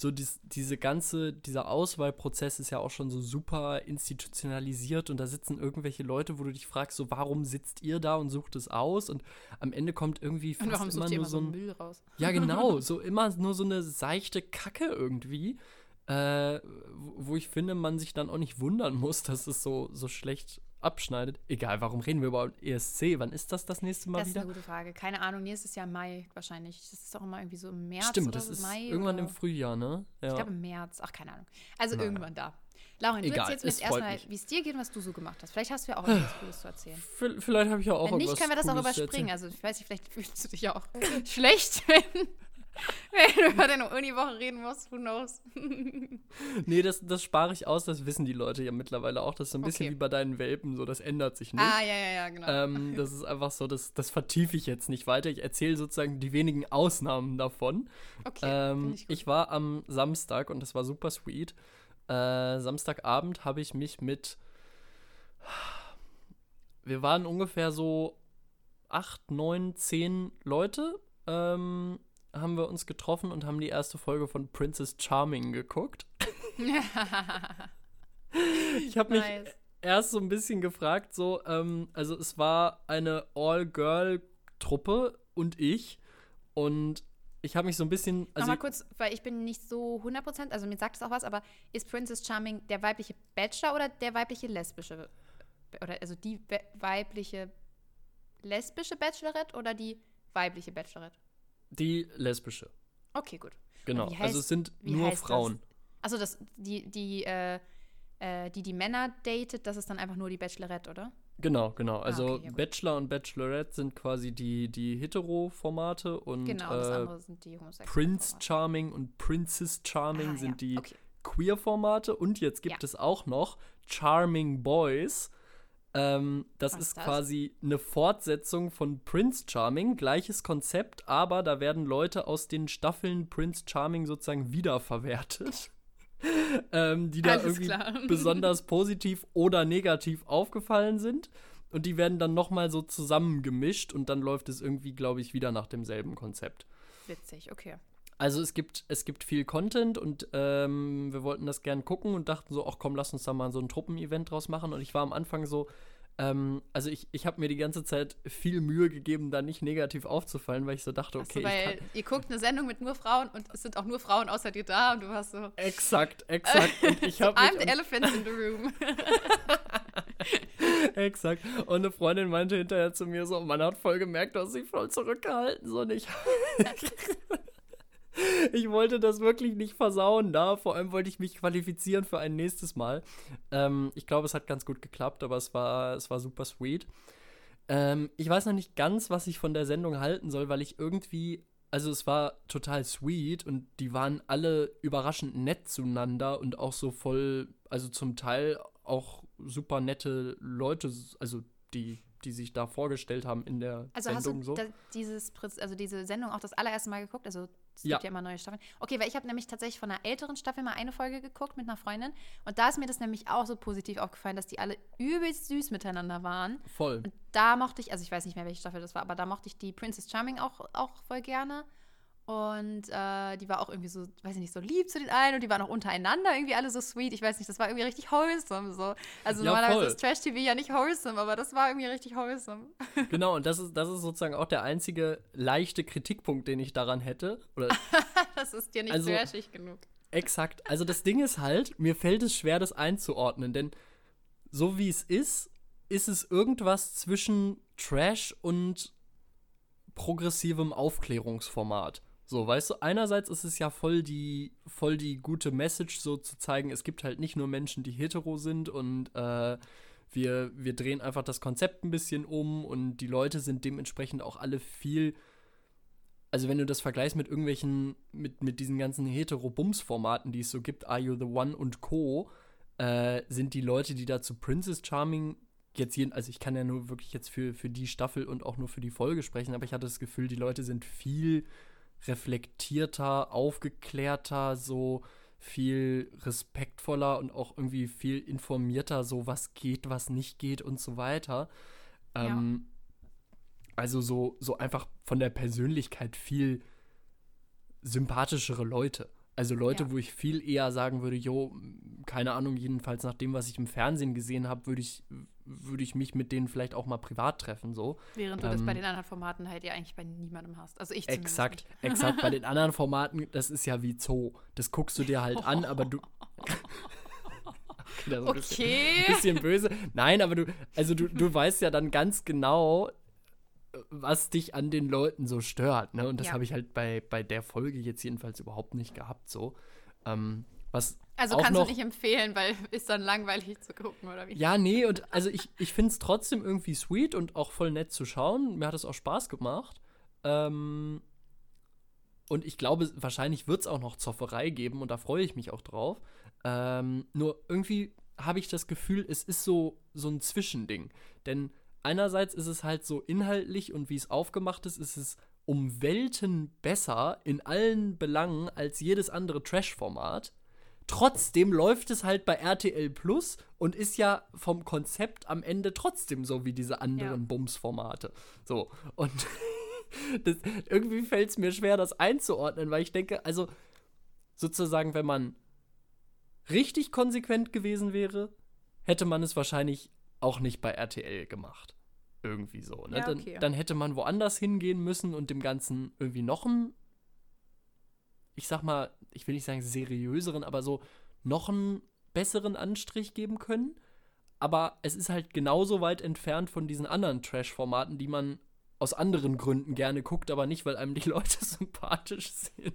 so dies, diese ganze, dieser Auswahlprozess ist ja auch schon so super institutionalisiert und da sitzen irgendwelche Leute, wo du dich fragst, so warum sitzt ihr da und sucht es aus und am Ende kommt irgendwie fast immer nur immer so ein, Müll raus? ja genau, so immer nur so eine seichte Kacke irgendwie, äh, wo wo ich finde, man sich dann auch nicht wundern muss, dass es so, so schlecht abschneidet. Egal, warum reden wir über ESC? Wann ist das das nächste Mal Das ist wieder? eine gute Frage. Keine Ahnung, nächstes Jahr Mai wahrscheinlich. Das ist doch immer irgendwie so im März Stimmt, oder das ist Mai irgendwann oder, im Frühjahr, ne? Ja. Ich glaube im März. Ach, keine Ahnung. Also Naja. irgendwann da. Lauren, du Egal, erzählst mir jetzt erstmal, wie es dir geht und was du so gemacht hast. Vielleicht hast du ja auch irgendwas Cooles zu erzählen. V- Vielleicht habe ich ja auch Wenn nicht, können wir das auch Cooles zu überspringen. Also ich weiß nicht, vielleicht fühlst du dich ja auch schlecht, wenn, wenn du über deine Uniwoche reden musst. Who knows? Nee, das, das spare ich aus, das wissen die Leute ja mittlerweile auch. Das ist so ein bisschen Okay. wie bei deinen Welpen, so das ändert sich nicht. Ah, ja, ja, ja, genau. Ähm, das ist einfach so, das, das vertiefe ich jetzt nicht weiter. Ich erzähle sozusagen die wenigen Ausnahmen davon. okay, Ähm, ich ich, war am Samstag und das war super sweet. Äh, Samstagabend habe ich mich mit. Wir waren ungefähr so acht, neun, zehn Leute. Ähm, haben wir uns getroffen und haben die erste Folge von Princess Charming geguckt. Ich habe mich Nice. erst so ein bisschen gefragt, so, ähm, also es war eine All-Girl-Truppe und ich und ich habe mich so ein bisschen, also Nochmal kurz, weil ich bin nicht so 100%, also mir sagt es auch was, aber ist Princess Charming der weibliche Bachelor oder der weibliche lesbische, oder also die we- weibliche lesbische Bachelorette oder die weibliche Bachelorette? Die lesbische, Okay, gut. genau. heißt- also es sind nur das? Frauen. Also das, die, die, äh, äh, die, die Männer datet, das ist dann einfach nur die Bachelorette, oder? Genau, genau. Also Ah, okay, ja. Bachelor und Bachelorette sind quasi die, die Hetero-Formate und Genau, das äh, andere sind die. Prince. Charming und Princess Charming Ah, sind ja. die Okay. Queer-Formate und jetzt gibt Ja. es auch noch Charming Boys. Ähm, das Was ist das? quasi eine Fortsetzung von Prince Charming, gleiches Konzept, aber da werden Leute aus den Staffeln Prince Charming sozusagen wiederverwertet. ähm, die da Alles irgendwie klar. besonders positiv oder negativ aufgefallen sind. Und die werden dann nochmal so zusammengemischt und dann läuft es irgendwie, glaube ich, wieder nach demselben Konzept. Witzig, okay. Also es gibt, es gibt viel Content und ähm, wir wollten das gern gucken und dachten so, ach komm, lass uns da mal so ein Truppenevent draus machen. Und ich war am Anfang so, ähm, also ich, ich habe mir die ganze Zeit viel Mühe gegeben, da nicht negativ aufzufallen, weil ich so dachte, Ach so, okay, ich weil ihr guckt eine Sendung mit nur Frauen und es sind auch nur Frauen außer dir da und du hast so, exakt, exakt. Und ich habe I'm the elephant in the room. Exakt. Und eine Freundin meinte hinterher zu mir so, man hat voll gemerkt, hast dich voll zurückgehalten. So nicht. ich wollte das wirklich nicht versauen da. Vor allem wollte ich mich qualifizieren für ein nächstes Mal. Ähm, ich glaube, es hat ganz gut geklappt, aber es war, es war super sweet. Ähm, ich weiß noch nicht ganz, was ich von der Sendung halten soll, weil ich irgendwie. Also es war total sweet und die waren alle überraschend nett zueinander und auch so voll, also zum Teil auch super nette Leute, also die, die sich da vorgestellt haben in der Also hast Sendung du so. dieses, also diese Sendung auch das allererste Mal geguckt? Also es Ja. gibt ja immer neue Staffeln. Okay, weil ich habe nämlich tatsächlich von einer älteren Staffel mal eine Folge geguckt mit einer Freundin und da ist mir das nämlich auch so positiv aufgefallen, dass die alle übelst süß miteinander waren. Voll. Und da mochte ich, also ich weiß nicht mehr, welche Staffel das war, aber da mochte ich die Princess Charming auch, auch voll gerne. Und äh, die war auch irgendwie so, weiß ich nicht, so lieb zu den einen und die waren auch untereinander irgendwie alle so sweet. Ich weiß nicht, das war irgendwie richtig wholesome so. Also Ja, normalerweise voll. ist Trash-TV ja nicht wholesome, aber das war irgendwie richtig wholesome. Genau, und das ist, das ist sozusagen auch der einzige leichte Kritikpunkt, den ich daran hätte. Oder Das ist dir nicht Also- trashig genug. Exakt. Also das Ding ist halt, mir fällt es schwer, das einzuordnen, denn so wie es ist, ist es irgendwas zwischen Trash und progressivem Aufklärungsformat. So, weißt du, einerseits ist es ja voll die, voll die gute Message, so zu zeigen, es gibt halt nicht nur Menschen, die hetero sind und äh, wir, wir drehen einfach das Konzept ein bisschen um und die Leute sind dementsprechend auch alle viel also wenn du das vergleichst mit irgendwelchen, mit, mit diesen ganzen Hetero-Bums-Formaten, die es so gibt, Are You the One und Co., äh, sind die Leute, die da zu Princess Charming jetzt jeden, also ich kann ja nur wirklich jetzt für, für die Staffel und auch nur für die Folge sprechen, aber ich hatte das Gefühl, die Leute sind viel reflektierter, aufgeklärter, so viel respektvoller und auch irgendwie viel informierter, so was geht, was nicht geht und so weiter. Ja. Ähm, also so, so einfach von der Persönlichkeit viel sympathischere Leute. Also Leute, Ja. wo ich viel eher sagen würde, jo, keine Ahnung, jedenfalls nach dem, was ich im Fernsehen gesehen habe, würde ich, würde ich mich mit denen vielleicht auch mal privat treffen, so. Während du das bei Ähm, den anderen Formaten halt ja eigentlich bei niemandem hast. Also ich Exakt, exakt. Bei den anderen Formaten, das ist ja wie Zoo. Das guckst du dir halt an, aber du. Okay, ein bisschen- bisschen böse. Nein, aber du, also du, du weißt ja dann ganz genau, was dich an den Leuten so stört, ne? Und das Ja. habe ich halt bei, bei der Folge jetzt jedenfalls überhaupt nicht gehabt, so. Ähm, was Also auch kannst noch, du nicht empfehlen, weil ist dann langweilig zu gucken, oder wie? Ja, nee, und also ich, ich finde es trotzdem irgendwie sweet und auch voll nett zu schauen. Mir hat es auch Spaß gemacht. Ähm, und ich glaube, wahrscheinlich wird es auch noch Zofferei geben und da freue ich mich auch drauf. Ähm, nur irgendwie habe ich das Gefühl, es ist so, so ein Zwischending. Denn einerseits ist es halt so inhaltlich und wie es aufgemacht ist, ist es um Welten besser in allen Belangen als jedes andere Trash-Format. Trotzdem läuft es halt bei RTL Plus und ist ja vom Konzept am Ende trotzdem so wie diese anderen Ja. Bums-Formate. So. Und das, irgendwie fällt es mir schwer, das einzuordnen, weil ich denke, also sozusagen, wenn man richtig konsequent gewesen wäre, hätte man es wahrscheinlich auch nicht bei RTL gemacht. Irgendwie so. Ne? Ja, dann, okay. dann hätte man woanders hingehen müssen und dem Ganzen irgendwie noch einen, ich sag mal, ich will nicht sagen seriöseren, aber so noch einen besseren Anstrich geben können. Aber es ist halt genauso weit entfernt von diesen anderen Trash-Formaten, die man aus anderen Gründen gerne guckt, aber nicht, weil einem die Leute sympathisch sind.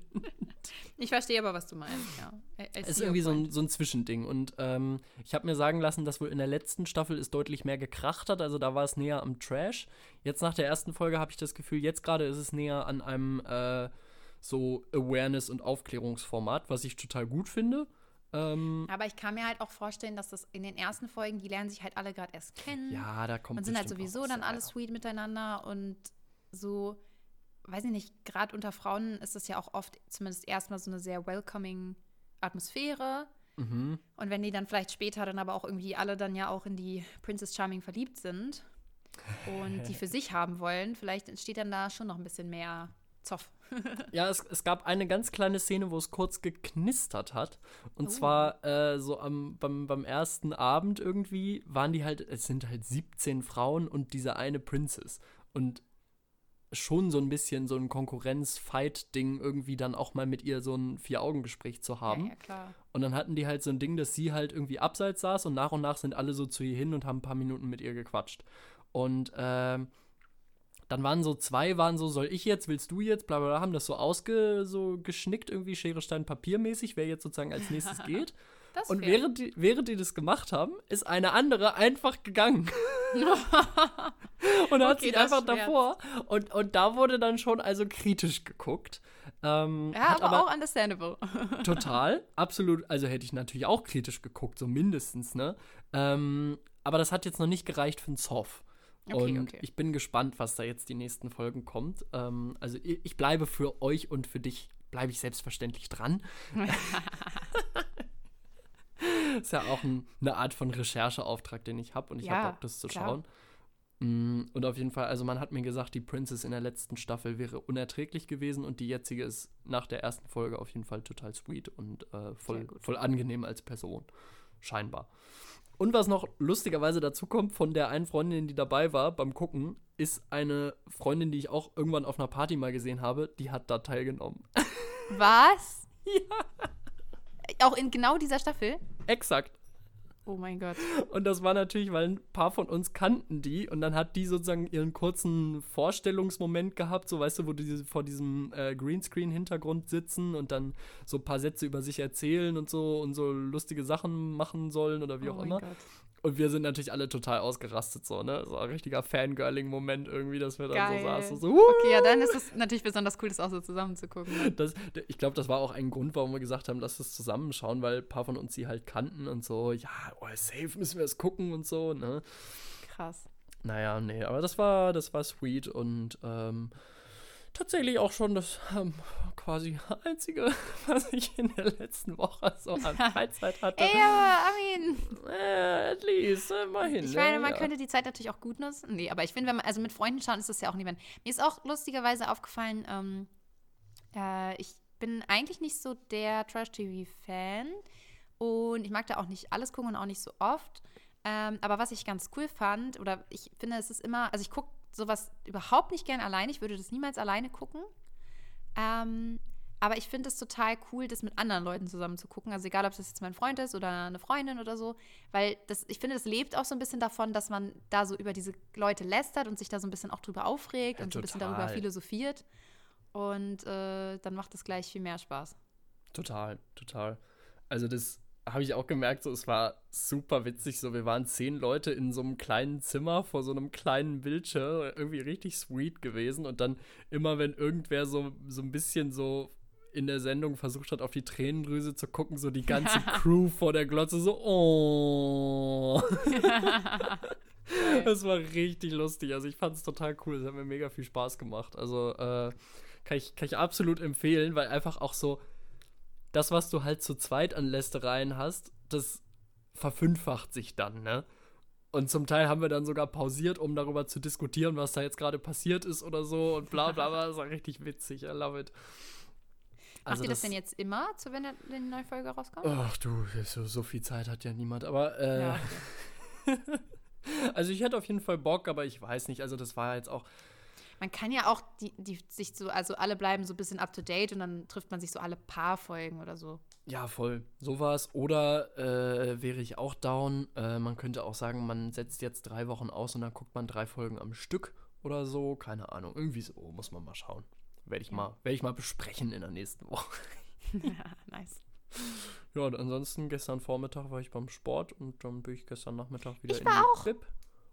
Ich verstehe aber, was du meinst, ja. Es ist irgendwie so ein, so ein Zwischending. Und ähm, ich habe mir sagen lassen, dass wohl in der letzten Staffel es deutlich mehr gekracht hat. Also da war es näher am Trash. Jetzt nach der ersten Folge habe ich das Gefühl, jetzt gerade ist es näher an einem äh, so Awareness- und Aufklärungsformat, was ich total gut finde. Ähm, Aber ich kann mir halt auch vorstellen, dass das in den ersten Folgen, die lernen sich halt alle gerade erst kennen. ja, da kommt und sind halt sowieso dann alle sweet miteinander und so, weiß ich nicht, gerade unter Frauen ist das ja auch oft zumindest erstmal so eine sehr welcoming Atmosphäre. Mhm. Und wenn die dann vielleicht später dann aber auch irgendwie alle dann ja auch in die Princess Charming verliebt sind und die für sich haben wollen, vielleicht entsteht dann da schon noch ein bisschen mehr Zoff. Ja, es, es gab eine ganz kleine Szene, wo es kurz geknistert hat. Und Oh. zwar äh, so am, beim, beim ersten Abend irgendwie waren die halt, es sind halt 17 Frauen und diese eine Princess. Und schon so ein bisschen so ein Konkurrenz-Fight-Ding irgendwie dann auch mal mit ihr so ein Vier-Augen-Gespräch zu haben. Ja, ja, klar. Und dann hatten die halt so ein Ding, dass sie halt irgendwie abseits saß und nach und nach sind alle so zu ihr hin und haben ein paar Minuten mit ihr gequatscht. Und ähm, dann waren so zwei, waren so, soll ich jetzt, willst du jetzt, bla bla bla, haben das so ausge, so geschnickt, irgendwie Schere, Stein, Papier mäßig, wer jetzt sozusagen als nächstes geht. Das Und fair. während die, während die das gemacht haben, ist eine andere einfach gegangen. und hat Okay, sich einfach schmerzt. davor. Und, und da wurde dann schon also kritisch geguckt. Ähm, ja, hat aber, auch understandable. Total, absolut. Also hätte ich natürlich auch kritisch geguckt, so mindestens, ne? Ähm, aber das hat jetzt noch nicht gereicht für einen Zoff. Okay, und okay. ich bin gespannt, was da jetzt die nächsten Folgen kommt. Ähm, also ich, ich bleibe für euch und für dich, bleibe ich selbstverständlich dran. ist ja auch ein, eine Art von Rechercheauftrag, den ich habe und ich Ja, habe Bock, das zu klar. schauen. Mm, Und auf jeden Fall, also man hat mir gesagt, die Princess in der letzten Staffel wäre unerträglich gewesen und die jetzige ist nach der ersten Folge auf jeden Fall total sweet und äh, voll, voll angenehm als Person. Scheinbar. Und was noch lustigerweise dazu kommt, von der einen Freundin, die dabei war beim Gucken, ist eine Freundin, die ich auch irgendwann auf einer Party mal gesehen habe, die hat da teilgenommen. Was? Ja. Auch in genau dieser Staffel? Exakt. Oh mein Gott. Und das war natürlich, weil ein paar von uns kannten die und dann hat die sozusagen ihren kurzen Vorstellungsmoment gehabt, so weißt du, wo die vor diesem äh, Greenscreen-Hintergrund sitzen und dann so ein paar Sätze über sich erzählen und so und so lustige Sachen machen sollen oder wie oh auch immer. Gott. Und wir sind natürlich alle total ausgerastet, so, ne? So ein richtiger Fangirling-Moment irgendwie, dass wir dann Geil. so saßen, so! Okay, ja, dann ist es natürlich besonders cool, das auch so zusammen zu gucken. ne? Das, ich glaube, das war auch ein Grund, warum wir gesagt haben, lass es zusammenschauen, weil ein paar von uns sie halt kannten und so, ja, oh, safe müssen wir es gucken und so, ne? Krass. Naja, nee, aber das war, das war sweet und ähm, tatsächlich auch schon das ähm, quasi einzige, was ich in der letzten Woche so an Freizeit hatte. Ey, aber, I mean, äh, at least, immerhin. ich meine, ja, man ja. könnte die Zeit natürlich auch gut nutzen. Nee, aber ich finde, wenn man, also mit Freunden schauen, ist das ja auch niemand. Mir ist auch lustigerweise aufgefallen, ähm, äh, ich bin eigentlich nicht so der Trash-TV-Fan und ich mag da auch nicht alles gucken und auch nicht so oft. Ähm, aber was ich ganz cool fand, oder ich finde, es ist immer, also ich gucke sowas überhaupt nicht gern alleine. Ich würde das niemals alleine gucken. Ähm, aber ich finde es total cool, das mit anderen Leuten zusammen zu gucken. Also egal, ob das jetzt mein Freund ist oder eine Freundin oder so. Weil das, ich finde, das lebt auch so ein bisschen davon, dass man da so über diese Leute lästert und sich da so ein bisschen auch drüber aufregt Ja, und so ein bisschen darüber philosophiert. Und äh, dann macht es gleich viel mehr Spaß. Total, total. Also das habe ich auch gemerkt, so es war super witzig. So, wir waren zehn Leute in so einem kleinen Zimmer vor so einem kleinen Bildschirm, irgendwie richtig sweet gewesen. Und dann immer, wenn irgendwer so, so ein bisschen so in der Sendung versucht hat, auf die Tränendrüse zu gucken, so die ganze Crew vor der Glotze so, oh. Das war richtig lustig. Also ich fand es total cool. Es hat mir mega viel Spaß gemacht. Also äh, kann, ich, kann ich absolut empfehlen, weil einfach auch so das, was du halt zu zweit an Lästereien hast, das verfünffacht sich dann, ne? Und zum Teil haben wir dann sogar pausiert, um darüber zu diskutieren, was da jetzt gerade passiert ist oder so und bla bla bla. Das war richtig witzig. I love it. Macht ihr das, denn jetzt immer, zu, wenn die neue Folge rauskommt? Ach du, so, so viel Zeit hat ja niemand. Aber äh, Ja, okay. also ich hätte auf jeden Fall Bock, aber ich weiß nicht. Also das war jetzt auch. Man kann ja auch die, die sich so, also alle bleiben so ein bisschen up to date und dann trifft man sich so alle paar Folgen oder so. Ja, voll. Sowas. Oder äh, wäre ich auch down. Äh, man könnte auch sagen, man setzt jetzt drei Wochen aus und dann guckt man drei Folgen am Stück oder so. Keine Ahnung. Irgendwie so. Muss man mal schauen. Werde ich, Ja. mal, werd ich mal besprechen in der nächsten Woche. nice. Ja, und ansonsten gestern Vormittag war ich beim Sport und dann bin ich gestern Nachmittag wieder Ich in war die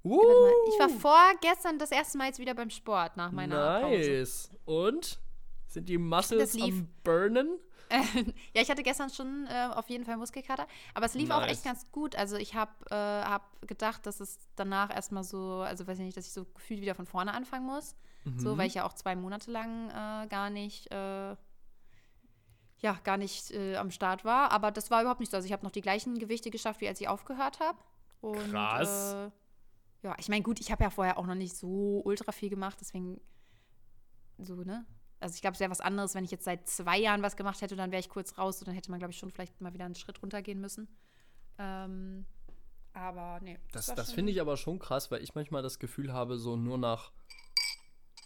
auch. Mal, Ich war vorgestern das erste Mal jetzt wieder beim Sport nach meiner Pause. Nice. Und? Sind die Muscles am Burnen? ja, ich hatte gestern schon äh, auf jeden Fall Muskelkater, aber es lief auch Nice. echt ganz gut. Also ich habe äh, hab gedacht, dass es danach erstmal so, also weiß ich nicht, dass ich so gefühlt wieder von vorne anfangen muss. So, Mhm. weil ich ja auch zwei Monate lang äh, gar nicht, äh, ja, gar nicht äh, am Start war. Aber das war überhaupt nicht so. Also ich habe noch die gleichen Gewichte geschafft, wie als ich aufgehört habe. Krass. Ja, ich meine, gut, ich habe ja vorher auch noch nicht so ultra viel gemacht, deswegen so, ne? Also ich glaube, es wäre was anderes, wenn ich jetzt seit zwei Jahren was gemacht hätte, dann wäre ich kurz raus und dann hätte man, glaube ich, schon vielleicht mal wieder einen Schritt runtergehen müssen. Ähm, aber nee. Das, das schon- finde ich aber schon krass, weil ich manchmal das Gefühl habe, so nur nach,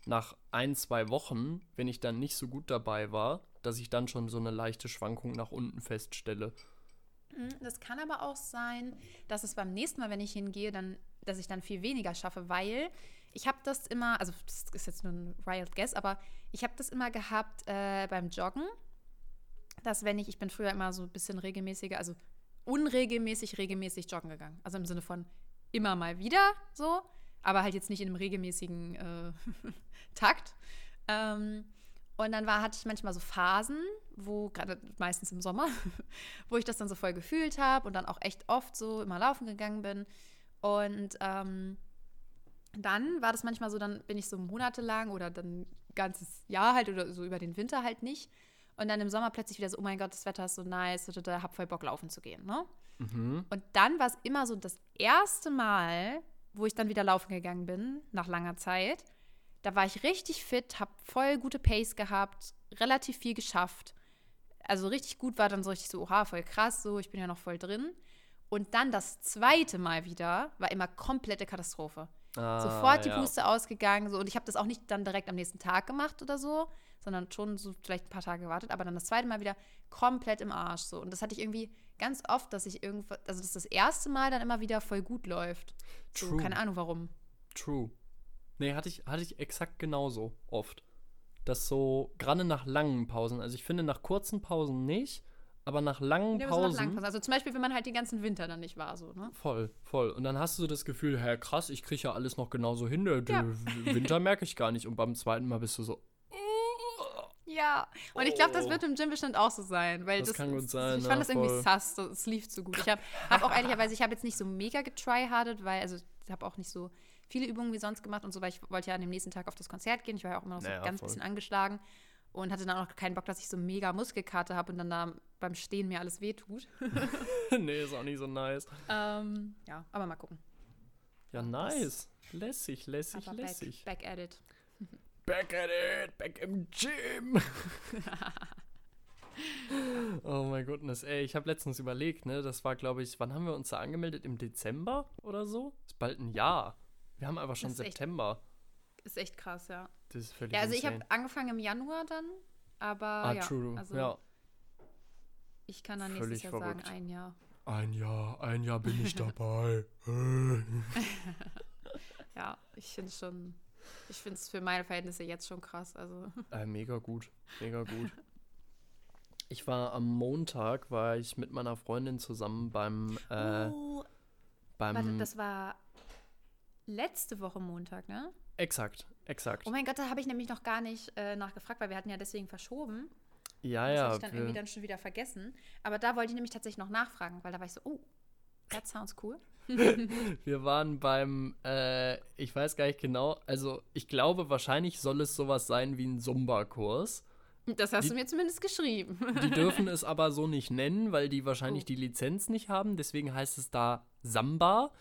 nach ein, zwei Wochen, wenn ich dann nicht so gut dabei war, dass ich dann schon so eine leichte Schwankung nach unten feststelle. Mhm, Das kann aber auch sein, dass es beim nächsten Mal, wenn ich hingehe, dann, dass ich dann viel weniger schaffe, weil ich habe das immer, also das ist jetzt nur ein Wild Guess, aber ich habe das immer gehabt äh, beim Joggen, dass wenn ich, ich bin früher immer so ein bisschen regelmäßiger, also unregelmäßig, regelmäßig joggen gegangen. Also im Sinne von immer mal wieder so, aber halt jetzt nicht in einem regelmäßigen äh, Takt. Ähm, und dann war, hatte ich manchmal so Phasen, wo, gerade meistens im Sommer, wo ich das dann so voll gefühlt habe und dann auch echt oft so immer laufen gegangen bin. Und ähm, dann war das manchmal so, dann bin ich so monatelang oder dann ein ganzes Jahr halt oder so über den Winter halt nicht. Und dann im Sommer plötzlich wieder so, oh mein Gott, das Wetter ist so nice, da, da hab voll Bock laufen zu gehen, ne? Mhm. Und dann war es immer so das erste Mal, wo ich dann wieder laufen gegangen bin, nach langer Zeit. Da war ich richtig fit, habe voll gute Pace gehabt, relativ viel geschafft. Also richtig gut war dann so richtig so, oha, voll krass, so, ich bin ja noch voll drin. Und dann das zweite Mal wieder war immer komplette Katastrophe. Ah, Sofort die ja. Puste ausgegangen, so und ich habe das auch nicht dann direkt am nächsten Tag gemacht oder so, sondern schon so vielleicht ein paar Tage gewartet, aber dann das zweite Mal wieder komplett im Arsch so und das hatte ich irgendwie ganz oft, dass ich irgendwas, also dass das erste Mal dann immer wieder voll gut läuft. So, True. keine Ahnung warum. True. Nee, hatte ich, hatte ich exakt genauso oft. Das so, gerade nach langen Pausen, also ich finde nach kurzen Pausen nicht, aber nach langen Ja, so nach Pausen. langen Pausen. Also zum Beispiel, wenn man halt den ganzen Winter dann nicht war, so, ne? Voll, voll. Und dann hast du so das Gefühl, hä, krass, ich kriege ja alles noch genauso hin. Der, der Ja. Winter merke ich gar nicht. Und beim zweiten Mal bist du so, Ja. Und ich glaube, das Oh. wird im Gym bestimmt auch so sein, weil Das das, kann gut sein, Ich ja, fand das irgendwie voll. sass, das, es lief zu gut. Ich habe hab auch ehrlicherweise, ich habe jetzt nicht so mega getryhardet, weil also ich habe auch nicht so viele Übungen wie sonst gemacht und so, weil ich wollte ja an dem nächsten Tag auf das Konzert gehen. Ich war ja auch immer noch so Naja, ganz voll. bisschen angeschlagen und hatte dann auch noch keinen Bock, dass ich so mega Muskelkater habe und dann da beim Stehen mir alles wehtut. nee, ist auch nicht so nice. ähm, ja, aber mal gucken. Ja, nice. Lässig, lässig, Aber lässig. back, back at it. Back at it, back im Gym. oh mein Goodness, ey, ich habe letztens überlegt, ne, das war, glaube ich, wann haben wir uns da angemeldet? Im Dezember oder so? Ist bald ein Jahr. Wir haben einfach schon ist echt September. Ist echt krass, ja. Das ist völlig Ja, also ich insane. habe angefangen im Januar dann, aber Ah, ja, true. also ja. ich kann dann Völlig nächstes Jahr sagen, verrückt. ein Jahr. Ein Jahr, ein Jahr bin ich dabei. Ja, ich finde es schon, ich finde es für meine Verhältnisse jetzt schon krass. Also Äh, mega gut, mega gut. Ich war am Montag, war ich mit meiner Freundin zusammen beim, äh, oh, beim, warte, das war letzte Woche Montag, ne? exakt, exakt. Oh mein Gott, da habe ich nämlich noch gar nicht äh, nachgefragt, weil wir hatten ja deswegen verschoben. ja, Das ja, habe ich dann wir- irgendwie dann schon wieder vergessen. Aber da wollte ich nämlich tatsächlich noch nachfragen, weil da war ich so, oh, that sounds cool. Wir waren beim, äh, ich weiß gar nicht genau, also ich glaube, wahrscheinlich soll es sowas sein wie ein Zumba-Kurs. Das hast Die- du mir zumindest geschrieben. Die dürfen es aber so nicht nennen, weil die wahrscheinlich die Lizenz nicht haben. Deswegen heißt es da Samba.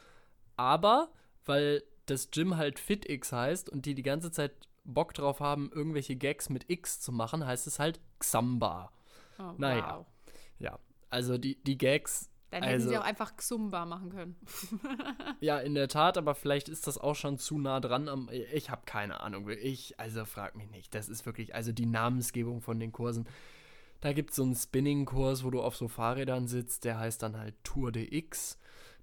Aber weil das Gym halt FitX heißt und die die ganze Zeit Bock drauf haben, irgendwelche Gags mit X zu machen, heißt es halt Xamba. Oh, Naja. wow. Ja, also die, die Gags Dann hätten Also- sie auch einfach Xumba machen können. Ja, in der Tat, aber vielleicht ist das auch schon zu nah dran am. Ich habe keine Ahnung. Ich, also frag mich nicht. Das ist wirklich, also die Namensgebung von den Kursen. Da gibt es so einen Spinning-Kurs, wo du auf so Fahrrädern sitzt, der heißt dann halt Tour de X.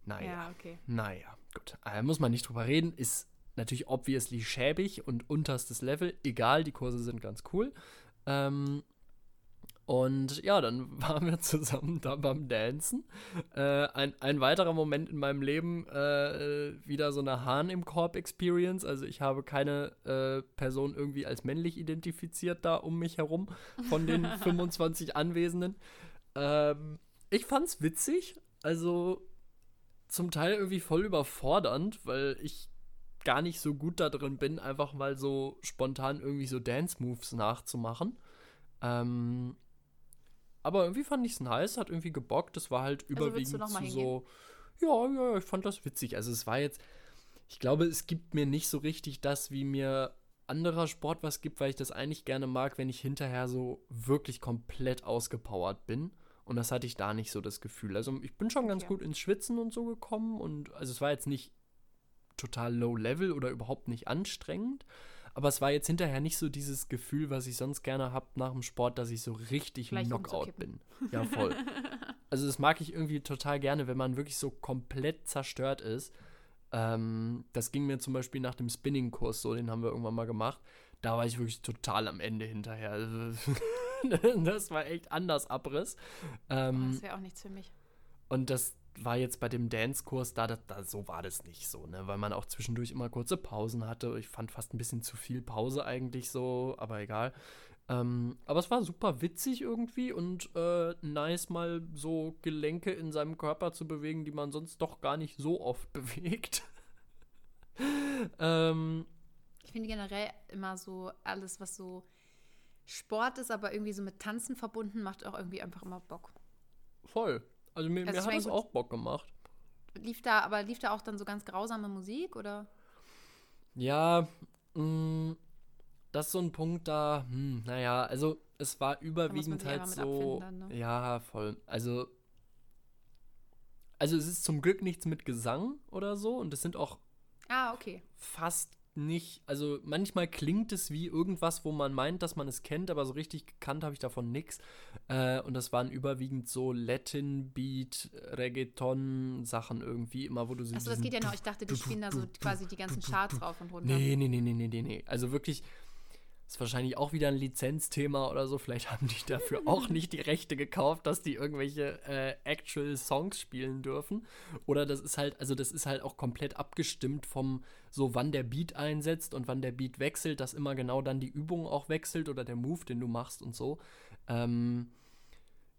Naja, Ja, okay. naja, gut. Äh, muss man nicht drüber reden. Ist natürlich obviously schäbig und unterstes Level. Egal, die Kurse sind ganz cool. Ähm, und ja, dann waren wir zusammen da beim Dancen. Äh, ein, ein weiterer Moment in meinem Leben, äh, wieder so eine Hahn im Korb-Experience. Also ich habe keine äh, Person irgendwie als männlich identifiziert da um mich herum von den 25 Anwesenden. Ähm, ich fand's witzig. Also zum Teil irgendwie voll überfordernd, weil ich gar nicht so gut da drin bin, einfach mal so spontan irgendwie so Dance-Moves nachzumachen. Ähm, aber irgendwie fand ich es nice, hat irgendwie gebockt. Es war halt Also überwiegend mal zu so. Ja, ja, ich fand das witzig. Also es war jetzt, ich glaube, es gibt mir nicht so richtig das, wie mir anderer Sport was gibt, weil ich das eigentlich gerne mag, wenn ich hinterher so wirklich komplett ausgepowert bin. Und das hatte ich da nicht so das Gefühl. Also ich bin schon ganz Okay. gut ins Schwitzen und so gekommen. Und also es war jetzt nicht total low level oder überhaupt nicht anstrengend. Aber es war jetzt hinterher nicht so dieses Gefühl, was ich sonst gerne habe nach dem Sport, dass ich so richtig Gleich Knockout bin. Ja, voll. also das mag ich irgendwie total gerne, wenn man wirklich so komplett zerstört ist. Ähm, das ging mir zum Beispiel nach dem Spinning-Kurs so, den haben wir irgendwann mal gemacht. Da war ich wirklich total am Ende hinterher. Das war echt anders Abriss. Oh, Ähm, das wäre auch nichts für mich. und das war jetzt bei dem Dance-Kurs, da, da, da so war das nicht so, ne? Weil man auch zwischendurch immer kurze Pausen hatte. Ich fand fast ein bisschen zu viel Pause eigentlich so, aber egal. Ähm, aber es war super witzig irgendwie und äh, nice, mal so Gelenke in seinem Körper zu bewegen, die man sonst doch gar nicht so oft bewegt. ähm, Ich finde generell immer so alles, was so Sport ist, aber irgendwie so mit Tanzen verbunden, macht auch irgendwie einfach immer Bock. voll. Also mir, Also mir hat es auch Bock gemacht. Lief da, aber lief da auch dann so ganz grausame Musik oder? Ja, mh, das ist so ein Punkt da, hm, naja, also es war überwiegend halt so, dann, ne? ja, voll, also, also es ist zum Glück nichts mit Gesang oder so und es sind auch Ah, okay. fast nicht, also manchmal klingt es wie irgendwas, wo man meint, dass man es kennt, aber so richtig gekannt habe ich davon nichts. Äh, und das waren überwiegend so Latin Beat, Reggaeton Sachen irgendwie, immer wo du so Achso, das geht ja noch. Ich dachte, die spielen da so quasi die ganzen Charts rauf und runter. Nee, nee, nee, nee, nee, nee, nee. Also wirklich, ist wahrscheinlich auch wieder ein Lizenzthema oder so. Vielleicht haben die dafür auch nicht die Rechte gekauft, dass die irgendwelche äh, actual Songs spielen dürfen. Oder das ist halt, also das ist halt auch komplett abgestimmt vom, so wann der Beat einsetzt und wann der Beat wechselt, dass immer genau dann die Übung auch wechselt oder der Move, den du machst und so. Ähm,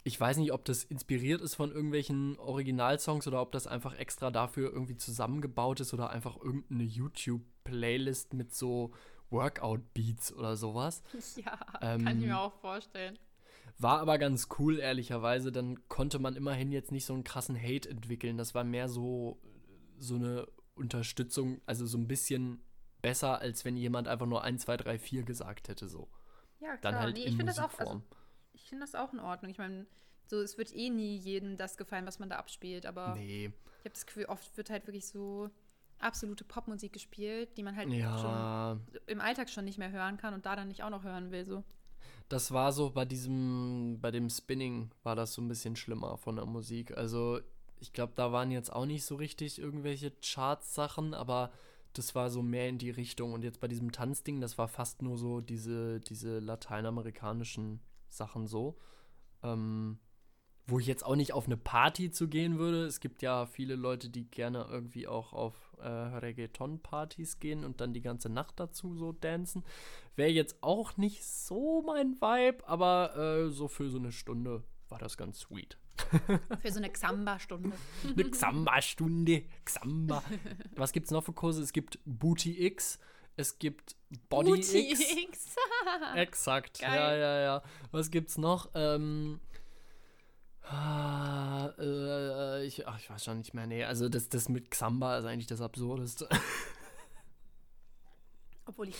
ich weiß nicht, ob das inspiriert ist von irgendwelchen Originalsongs oder ob das einfach extra dafür irgendwie zusammengebaut ist oder einfach irgendeine YouTube-Playlist mit so Workout-Beats oder sowas. Ja, Ähm, kann ich mir auch vorstellen. War aber ganz cool, ehrlicherweise. Dann konnte man immerhin jetzt nicht so einen krassen Hate entwickeln. Das war mehr so, so eine Unterstützung, also so ein bisschen besser, als wenn jemand einfach nur 1, 2, 3, 4 gesagt hätte. So. Ja, Dann halt nee, ich finde das auch, also, ich finde das auch in Ordnung. Ich meine, so, es wird eh nie jedem das gefallen, was man da abspielt, aber nee. ich habe das Gefühl, oft wird halt wirklich so absolute Popmusik gespielt, die man halt Ja, schon im Alltag schon nicht mehr hören kann und da dann nicht auch noch hören will. So. das war so bei diesem, bei dem Spinning war das so ein bisschen schlimmer von der Musik. Also ich glaube, da waren jetzt auch nicht so richtig irgendwelche Charts-Sachen, aber das war so mehr in die Richtung. Und jetzt bei diesem Tanzding, das war fast nur so diese, diese lateinamerikanischen Sachen so. Ähm, wo ich jetzt auch nicht auf eine Party zu gehen würde. Es gibt ja viele Leute, die gerne irgendwie auch auf äh, Reggaeton-Partys gehen und dann die ganze Nacht dazu so dancen. Wäre jetzt auch nicht so mein Vibe, aber äh, so für so eine Stunde war das ganz sweet. Für so eine Xamba-Stunde. Eine Xamba-Stunde. Xamba. Was gibt's noch für Kurse? Es gibt Booty X, es gibt Body X. X. Exakt. Geil. Ja, ja, ja. Was gibt's noch? Ähm. Ah, äh, ich, ach, ich weiß schon nicht mehr. Nee, also das, das mit Xamba ist eigentlich das Absurdeste. Obwohl ich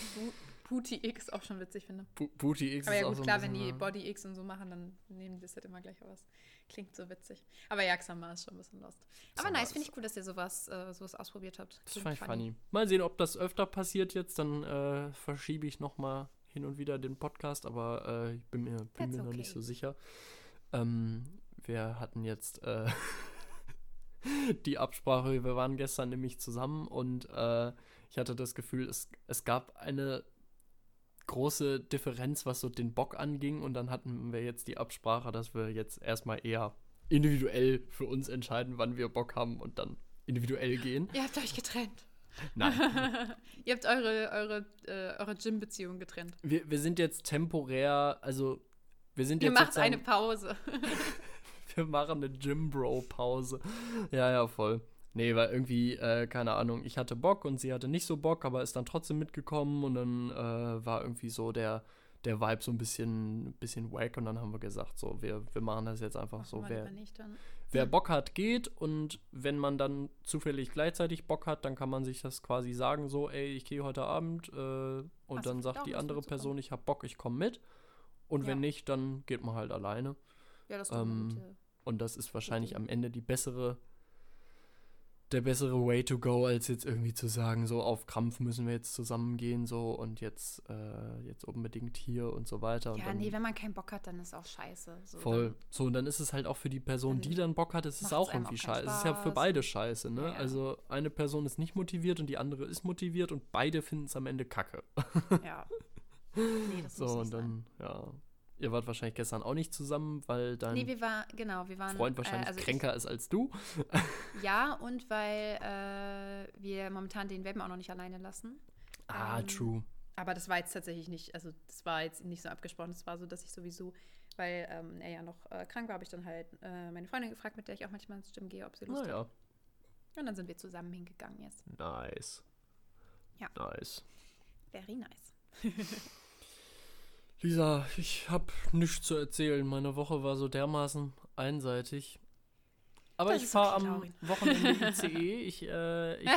Booty X auch schon witzig finde. Booty X Aber ja gut, so klar, wenn die Body X und so machen, dann nehmen die das halt immer gleich aus. Klingt so witzig. Aber ja, Xamba ist schon ein bisschen lost. Aber Xamba nice, finde ich cool, dass ihr sowas, äh, sowas ausprobiert habt. Das Klingt fand ich funny. Mal sehen, ob das öfter passiert jetzt. Dann äh, verschiebe ich noch mal hin und wieder den Podcast, aber äh, ich bin mir, bin That's mir noch nicht okay. so sicher. Ähm, wir hatten jetzt äh, die Absprache, wir waren gestern nämlich zusammen und äh, ich hatte das Gefühl, es, es gab eine große Differenz, was so den Bock anging und dann hatten wir jetzt die Absprache, dass wir jetzt erstmal eher individuell für uns entscheiden, wann wir Bock haben und dann individuell gehen. Ihr habt euch getrennt. Nein, ihr habt eure, eure, äh, eure Gym-Beziehung getrennt. wir, wir sind jetzt temporär, also wir sind Ihr jetzt macht sozusagen, eine Pause. wir machen eine Gym-Bro-Pause. Ja, ja, voll. Nee, weil irgendwie, äh, keine Ahnung, ich hatte Bock und sie hatte nicht so Bock, aber ist dann trotzdem mitgekommen und dann äh, war irgendwie so der, der Vibe so ein bisschen, bisschen wack und dann haben wir gesagt, so, wir, wir machen das jetzt einfach so, Machen wir wer, nicht wer Bock hat, geht und wenn man dann zufällig gleichzeitig Bock hat, dann kann man sich das quasi sagen, so, ey, ich gehe heute Abend äh, und Hast dann sagt die andere? Person, ich hab Bock, ich komme mit und wenn Ja. nicht, dann geht man halt alleine Ja, das ist Ähm, eine gute. Und das ist wahrscheinlich Idee. am Ende die bessere, der bessere Way to go, als jetzt irgendwie zu sagen, so auf Krampf müssen wir jetzt zusammengehen, so und jetzt, äh, jetzt unbedingt hier und so weiter. Und Ja, dann nee, wenn man keinen Bock hat, dann ist auch scheiße. So, voll. So, und dann ist es halt auch für die Person, Dann die dann Bock hat, es ist macht's auch irgendwie scheiße. Es ist ja für beide scheiße, ne? Ja, ja. Also eine Person ist nicht motiviert und die andere ist motiviert und beide finden es am Ende kacke. Dann, ja. Nee, das So, muss nicht und sein. dann, ja. Ihr wart wahrscheinlich gestern auch nicht zusammen, weil dein Nee, wir waren, genau, wir waren. Freund wahrscheinlich äh, also ich- kränker ist als du. Ja, und weil äh, wir momentan den Welpen auch noch nicht alleine lassen. Ah, Ähm, true. Aber das war jetzt tatsächlich nicht, also das war jetzt nicht so abgesprochen. Es war so, dass ich sowieso, weil ähm, er ja noch äh, krank war, habe ich dann halt äh, meine Freundin gefragt, mit der ich auch manchmal ins Gym gehe, ob sie Lust hat. Naja, Und dann sind wir zusammen hingegangen jetzt. nice. Ja. Nice. Very nice. Lisa, ich hab nichts zu erzählen. Meine Woche war so dermaßen einseitig. Aber Das ich fahre okay, am Laurin. Wochenende ICE. Ich, äh, ich,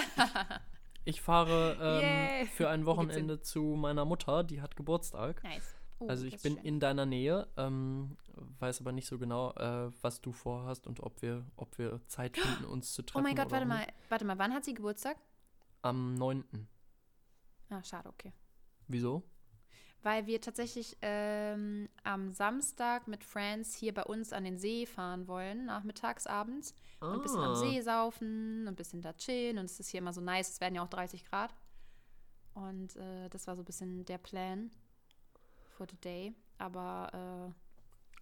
ich fahre ähm, Yay. für ein Wochenende zu meiner Mutter, die hat Geburtstag. Nice. Oh, Also ich bin schön. in deiner Nähe, ähm, weiß aber nicht so genau, äh, was du vorhast und ob wir, ob wir Zeit finden, uns zu treffen. Oh mein Gott, warte mal, warte mal, wann hat sie Geburtstag? Am 9. Ah, schade, okay. Wieso? Weil wir tatsächlich ähm, am Samstag mit Friends hier bei uns an den See fahren wollen, nachmittags, abends. Und ein bisschen am Ah. See saufen und ein bisschen da chillen. Und es ist hier immer so nice, es werden ja auch 30 Grad. Und äh, das war so ein bisschen der Plan for the day. Aber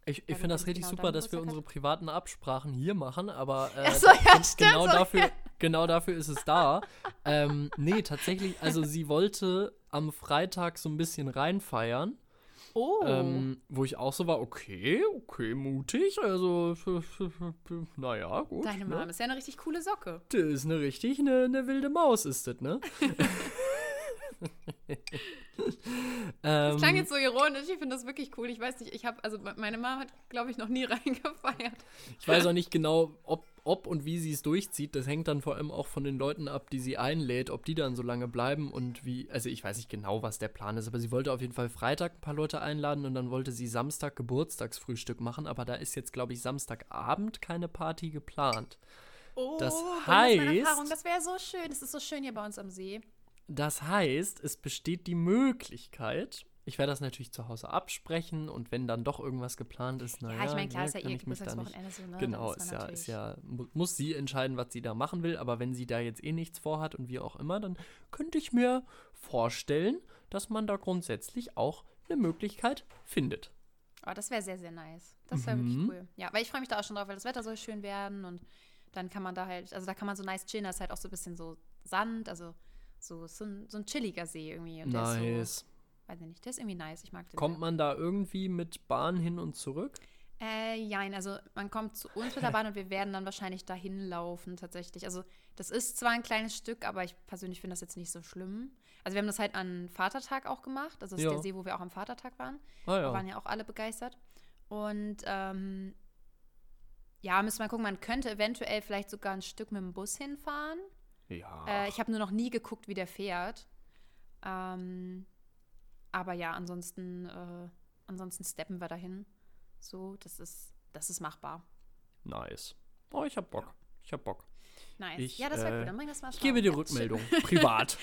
Ich, ich finde das richtig genau super, dass wir unsere privaten Absprachen hier machen, aber äh, so, ja, stimmt, genau, so, dafür, genau dafür ist es da. ähm, nee, tatsächlich, also sie wollte am Freitag so ein bisschen reinfeiern Oh. Ähm, wo ich auch so war, okay, okay, mutig. Also, naja, gut. Deine ne? Mom ist ja eine richtig coole Socke. Das ist eine richtig, eine, eine wilde Maus ist das, ne? Das klang Ähm, jetzt so ironisch, ich finde das wirklich cool. Ich weiß nicht, ich habe, also meine Mama hat, glaube ich, noch nie reingefeiert. Ich weiß auch nicht genau, ob, ob und wie sie es durchzieht. Das hängt dann vor allem auch von den Leuten ab, die sie einlädt, ob die dann so lange bleiben und wie. Also ich weiß nicht genau, was der Plan ist, aber sie wollte auf jeden Fall Freitag ein paar Leute einladen und dann wollte sie Samstag Geburtstagsfrühstück machen, aber da ist jetzt, glaube ich, Samstagabend keine Party geplant. Oh, Das heißt-. Das wäre so schön. Es ist so schön hier bei uns am See. Das heißt, es besteht die Möglichkeit. Ich werde das natürlich zu Hause absprechen und wenn dann doch irgendwas geplant ist, naja, ja, ich meine, klar ne, ist ja ihr Geburtstagswochenende so, ne? Genau, ist ja, ist ja, mu- muss sie entscheiden, was sie da machen will, aber wenn sie da jetzt eh nichts vorhat und wie auch immer, dann könnte ich mir vorstellen, dass man da grundsätzlich auch eine Möglichkeit findet. Oh, das wäre sehr, sehr nice. Das wäre wirklich Mhm. cool. Ja, weil ich freue mich da auch schon drauf, weil das Wetter soll schön werden und dann kann man da halt, also da kann man so nice chillen, da ist halt auch so ein bisschen so Sand, also so, so, ein, so ein chilliger See irgendwie. Und ist Nice. so, weiß ich nicht, der ist irgendwie nice, ich mag den Kommt sehr. man da irgendwie mit Bahn hin und zurück? Äh, jein, also man kommt zu uns mit der Bahn und wir werden dann wahrscheinlich dahin laufen tatsächlich. Also das ist zwar ein kleines Stück, aber ich persönlich finde das jetzt nicht so schlimm. Also wir haben das halt an Vatertag auch gemacht. Also das ist Ja. der See, wo wir auch am Vatertag waren. Ah Da ja. waren ja auch alle begeistert. Und ähm, ja, müssen wir mal gucken, man könnte eventuell vielleicht sogar ein Stück mit dem Bus hinfahren. Ja. Äh, ich habe nur noch nie geguckt, wie der fährt. Ähm, aber ja, ansonsten, äh, ansonsten steppen wir dahin. So, das ist, das ist machbar. nice. Oh, ich hab Bock. Ich hab Bock. Nice. Ich, ja, das wäre äh, bring das mal Ich gebe dir Rückmeldung. Privat.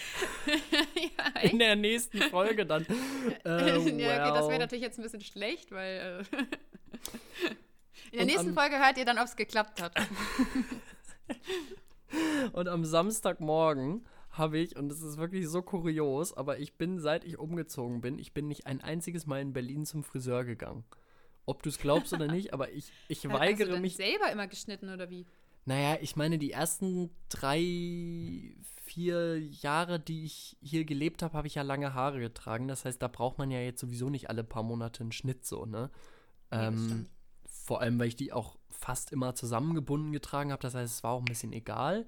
ja, In der nächsten Folge dann. Äh, ja, okay, das wäre natürlich jetzt ein bisschen schlecht, weil äh, in der Und nächsten Folge hört ihr dann, ob es geklappt hat. Und am Samstagmorgen habe ich, und das ist wirklich so kurios, aber ich bin, seit ich umgezogen bin, ich bin nicht ein einziges Mal in Berlin zum Friseur gegangen. Ob du es glaubst oder nicht, aber ich, ich Hast du weigere dann mich. selber immer geschnitten oder wie? Naja, ich meine, die ersten drei, vier Jahre, die ich hier gelebt habe, habe ich ja lange Haare getragen. Das heißt, da braucht man ja jetzt sowieso nicht alle paar Monate einen Schnitt so, ne? Das ähm, vor allem, weil ich die auch fast immer zusammengebunden getragen habe. Das heißt, es war auch ein bisschen egal.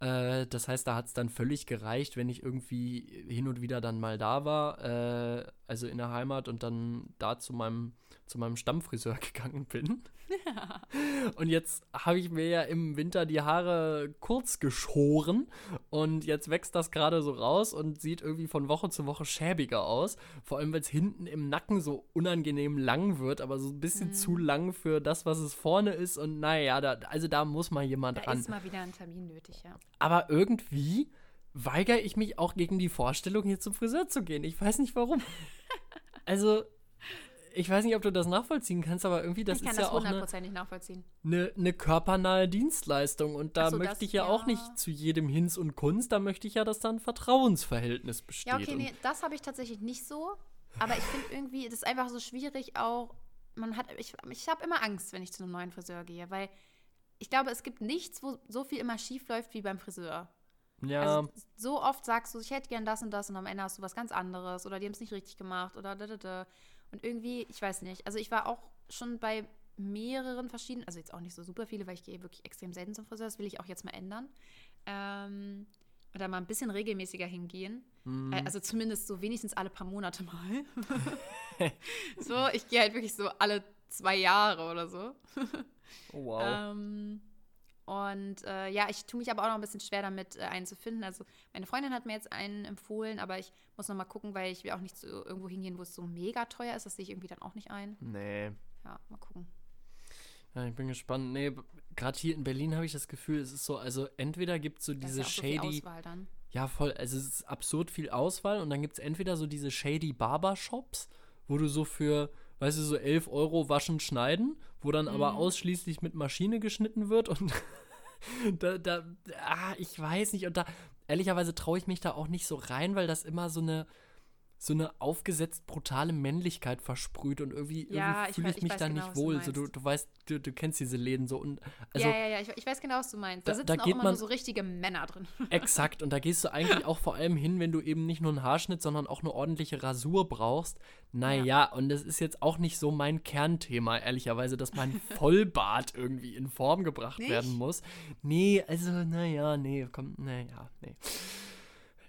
Äh, das heißt, da hat es dann völlig gereicht, wenn ich irgendwie hin und wieder dann mal da war, äh, also in der Heimat und dann da zu meinem, zu meinem Stammfriseur gegangen bin. Und jetzt habe ich mir ja im Winter die Haare kurz geschoren und jetzt wächst das gerade so raus und sieht irgendwie von Woche zu Woche schäbiger aus. Vor allem, weil es hinten im Nacken so unangenehm lang wird, aber so ein bisschen Mhm. zu lang für das, was es vorne ist. Und naja, da, also da muss mal jemand Da ran. ist mal wieder ein Termin nötig, ja. Aber irgendwie weigere ich mich auch gegen die Vorstellung, hier zum Friseur zu gehen. Ich weiß nicht warum. also, ich weiß nicht, ob du das nachvollziehen kannst, aber irgendwie, das ich ist das ja auch eine, hundertprozentig nachvollziehen. eine, eine körpernahe Dienstleistung. Und da so, möchte das- ich ja, auch ja. nicht zu jedem Hinz und Kunst. Da möchte ich ja, dass da ein Vertrauensverhältnis besteht. Ja, okay, nee, das habe ich tatsächlich nicht so. Aber ich finde irgendwie, das ist einfach so schwierig auch. Man hat, ich, ich habe immer Angst, wenn ich zu einem neuen Friseur gehe, weil ich glaube, es gibt nichts, wo so viel immer schief läuft wie beim Friseur. Ja, Also so oft sagst du, ich hätte gern das und das und am Ende hast du was ganz anderes oder die haben es nicht richtig gemacht oder da, da, da. Und irgendwie, ich weiß nicht. Also ich war auch schon bei mehreren verschiedenen, also jetzt auch nicht so super viele, weil ich gehe wirklich extrem selten zum Friseur, das will ich auch jetzt mal ändern. Ähm, oder mal ein bisschen regelmäßiger hingehen. Mhm. Äh, Also zumindest so wenigstens alle paar Monate mal. so, ich gehe halt wirklich so alle zwei Jahre oder so. oh, wow. Ähm, und äh, ja, ich tue mich aber auch noch ein bisschen schwer damit, äh, einen zu finden. Also meine Freundin hat mir jetzt einen empfohlen, aber ich muss noch mal gucken, weil ich will auch nicht so irgendwo hingehen, wo es so mega teuer ist. Das sehe ich irgendwie dann auch nicht ein. nee. Ja, mal gucken. Ja, ich bin gespannt. Nee, gerade hier in Berlin habe ich das Gefühl, es ist so, also entweder gibt es so diese ja auch so viel shady. Auswahl dann. Ja, voll. Also es ist absurd viel Auswahl und dann gibt es entweder so diese shady Barbershops, wo du so für, weißt du, so 11 Euro waschen, schneiden, wo dann aber Mhm. ausschließlich mit Maschine geschnitten wird und da, da, ah, ich weiß nicht. Und da, ehrlicherweise traue ich mich da auch nicht so rein, weil das immer so eine, so eine aufgesetzt brutale Männlichkeit versprüht und irgendwie, Ja, irgendwie ich fühle ich ich mich weiß da genau, nicht was du wohl. So, du, du weißt, du, du kennst diese Läden so und also ja, ja, ja, ich, ich weiß genau, was du meinst. Da, Da- sitzen da auch immer man- nur so richtige Männer drin. Exakt, und da gehst du eigentlich auch vor allem hin, wenn du eben nicht nur einen Haarschnitt, sondern auch eine ordentliche Rasur brauchst. Naja, und das ist jetzt auch nicht so mein Kernthema, ehrlicherweise, dass mein Vollbart irgendwie in Form gebracht Nicht? werden muss. Nee, also, naja, nee, komm, naja, nee.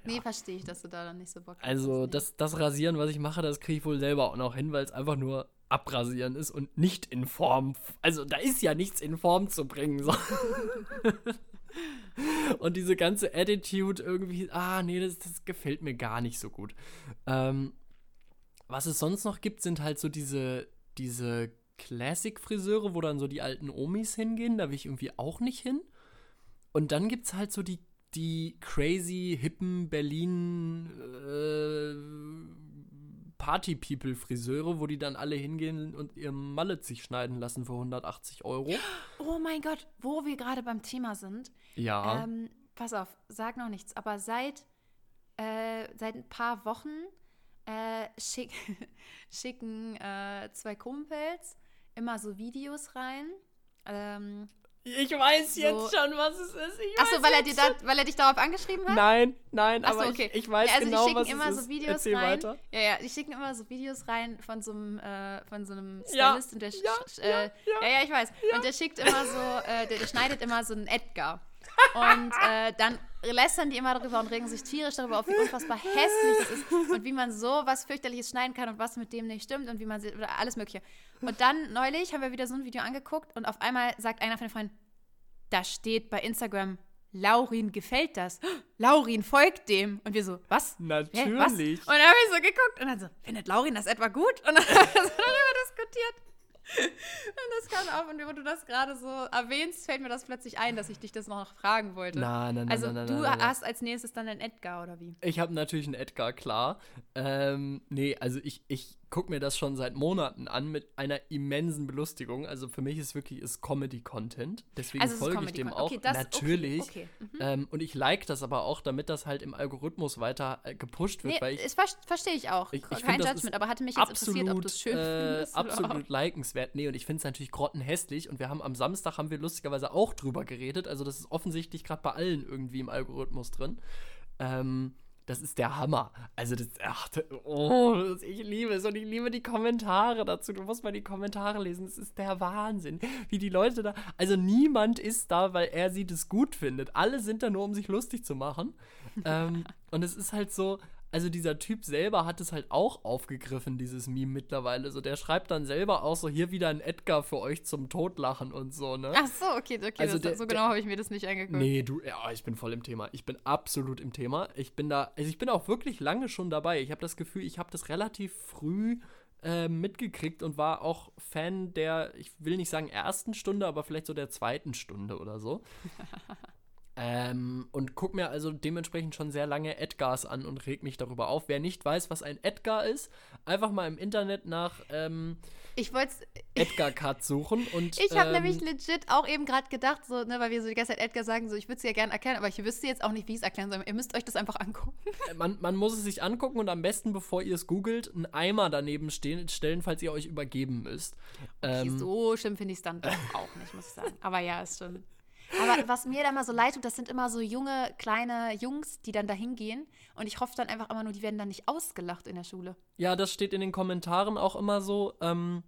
Nee, verstehe ich, dass du da dann nicht so Bock hast. Also, das, das Rasieren, was ich mache, das kriege ich wohl selber auch noch hin, weil es einfach nur abrasieren ist und nicht in Form. Also, da ist ja nichts in Form zu bringen. So. und diese ganze Attitude irgendwie, ah, nee, das, das gefällt mir gar nicht so gut. Ähm, was es sonst noch gibt, sind halt so diese, diese Classic-Friseure, wo dann so die alten Omis hingehen. Da will ich irgendwie auch nicht hin. Und dann gibt es halt so die, die crazy, hippen Berlin äh, Party-People-Friseure, wo die dann alle hingehen und ihr Mallet sich schneiden lassen für 180 Euro. Oh mein Gott, wo wir gerade beim Thema sind. Ja. Ähm, pass auf, sag noch nichts, aber seit, äh, seit ein paar Wochen äh, schick, schicken äh, zwei Kumpels immer so Videos rein. Ähm, ich weiß so- jetzt schon, was es ist. Ich Achso, weil er, jetzt dir da, weil er dich darauf angeschrieben hat? Nein, nein, Ach so, aber okay. ich, ich weiß ja, also genau, die was schicken es immer so Videos Erzähl rein. weiter. Ja, ja, die schicken immer so Videos rein von so einem, äh, von so einem Ja, Stylist und der ja, äh, ja, ja, ja, ja, ich weiß. Und der schickt immer so, äh, der, der schneidet immer so einen Edgar. Und äh, dann lästern die immer darüber und regen sich tierisch darüber auf, wie unfassbar hässlich das ist und wie man so was fürchterliches schneiden kann und was mit dem nicht stimmt und wie man sie, oder alles mögliche. Und dann neulich haben wir wieder so ein Video angeguckt und auf einmal sagt einer von den Freunden, da steht bei Instagram, Laurin gefällt das. Laurin folgt dem. Und wir so, was? Hä, was? Natürlich. Und dann habe ich so geguckt und dann so, findet Laurin das etwa gut? Und dann haben wir darüber diskutiert. Und das kam auf und wo du das gerade so erwähnst, fällt mir das plötzlich ein, dass ich dich das noch fragen wollte. Nein, nein, nein, also du nein. hast als nächstes dann einen Edgar oder wie? Ich habe natürlich einen Edgar, klar. Ähm, nee, also ich, ich gucke mir das schon seit Monaten an mit einer immensen Belustigung. Also für mich ist wirklich ist Comedy-Content. Deswegen Also folge ich dem auch. okay, das- natürlich. okay, okay, mhm. Ähm, und ich like das aber auch, damit das halt im Algorithmus weiter äh, gepusht wird, Nee, weil ich das ver verstehe ich auch. Ich- ich Kein das Judgment, aber hatte mich jetzt interessiert, ob du es schön äh, findest. absolut likenswert. Nee, und ich finde es natürlich grottenhässlich. Und wir haben am Samstag haben wir lustigerweise auch drüber geredet. Also das ist offensichtlich gerade bei allen irgendwie im Algorithmus drin. Ähm, das ist der Hammer. Also das, ach, oh, ich liebe es und ich liebe die Kommentare dazu. Du musst mal die Kommentare lesen. Das ist der Wahnsinn, wie die Leute da. Also niemand ist da, weil er sie das gut findet. Alle sind da nur, um sich lustig zu machen. ähm, und es ist halt so. Also dieser Typ selber hat es halt auch aufgegriffen, dieses Meme mittlerweile. So, der schreibt dann selber auch so, hier wieder ein Edgar für euch zum Totlachen und so, ne? Ach so, okay, okay. Also das, der- so genau habe ich mir das nicht angeguckt. Nee, du, ja, ich bin voll im Thema. Ich bin absolut im Thema. Ich bin da, also ich bin auch wirklich lange schon dabei. Ich habe das Gefühl, ich habe das relativ früh äh, mitgekriegt und war auch Fan der, ich will nicht sagen ersten Stunde, aber vielleicht so der zweiten Stunde oder so. ähm, und guck mir also dementsprechend schon sehr lange Edgars an und reg mich darüber auf. Wer nicht weiß, was ein Edgar ist, einfach mal im Internet nach ähm, Ich Edgar Cut suchen und Ich habe ähm, nämlich legit auch eben gerade gedacht, so, ne, weil wir so die ganze Zeit Edgar sagen, so, ich würde es ja gerne erklären, aber ich wüsste jetzt auch nicht, wie ich es erklären soll. Ihr müsst euch das einfach angucken. man, man muss es sich angucken und am besten, bevor ihr es googelt, einen Eimer daneben stehen, stellen, falls ihr euch übergeben müsst. Okay, Ähm, so schlimm finde ich es dann doch auch nicht, muss ich sagen. Aber ja, ist schon. Aber was mir da immer so leid tut, das sind immer so junge, kleine Jungs, die dann da hingehen. Und ich hoffe dann einfach immer nur, die werden dann nicht ausgelacht in der Schule. ja, das steht in den Kommentaren auch immer so. Ähm,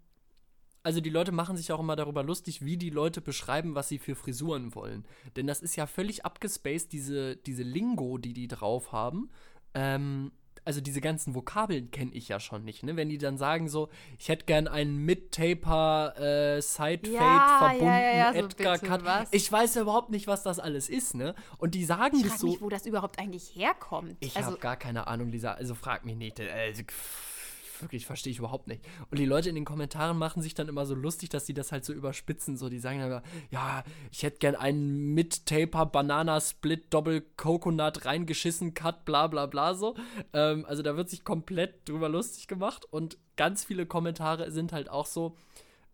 also die Leute machen sich auch immer darüber lustig, wie die Leute beschreiben, was sie für Frisuren wollen. Denn das ist ja völlig abgespaced, diese, diese Lingo, die die drauf haben. Ähm, also diese ganzen Vokabeln kenne ich ja schon nicht, ne? Wenn die dann sagen so, ich hätte gern einen Mid-Taper, äh, Side-Fade Ja, verbunden, ja, ja, so Edgar Cut. was? Ich weiß ja überhaupt nicht, was das alles ist, ne? Und die sagen Ich das so. mich, wo das überhaupt eigentlich herkommt. Ich also, habe gar keine Ahnung, Lisa. Also frag mich nicht. Also, pff, wirklich, verstehe ich überhaupt nicht. Und die Leute in den Kommentaren machen sich dann immer so lustig, dass sie das halt so überspitzen. So, die sagen dann, immer, ja, ich hätte gern einen Mid-Taper Banana Split Doppel Coconut reingeschissen Cut, bla bla bla so. Ähm, also da wird sich komplett drüber lustig gemacht. Und ganz viele Kommentare sind halt auch so,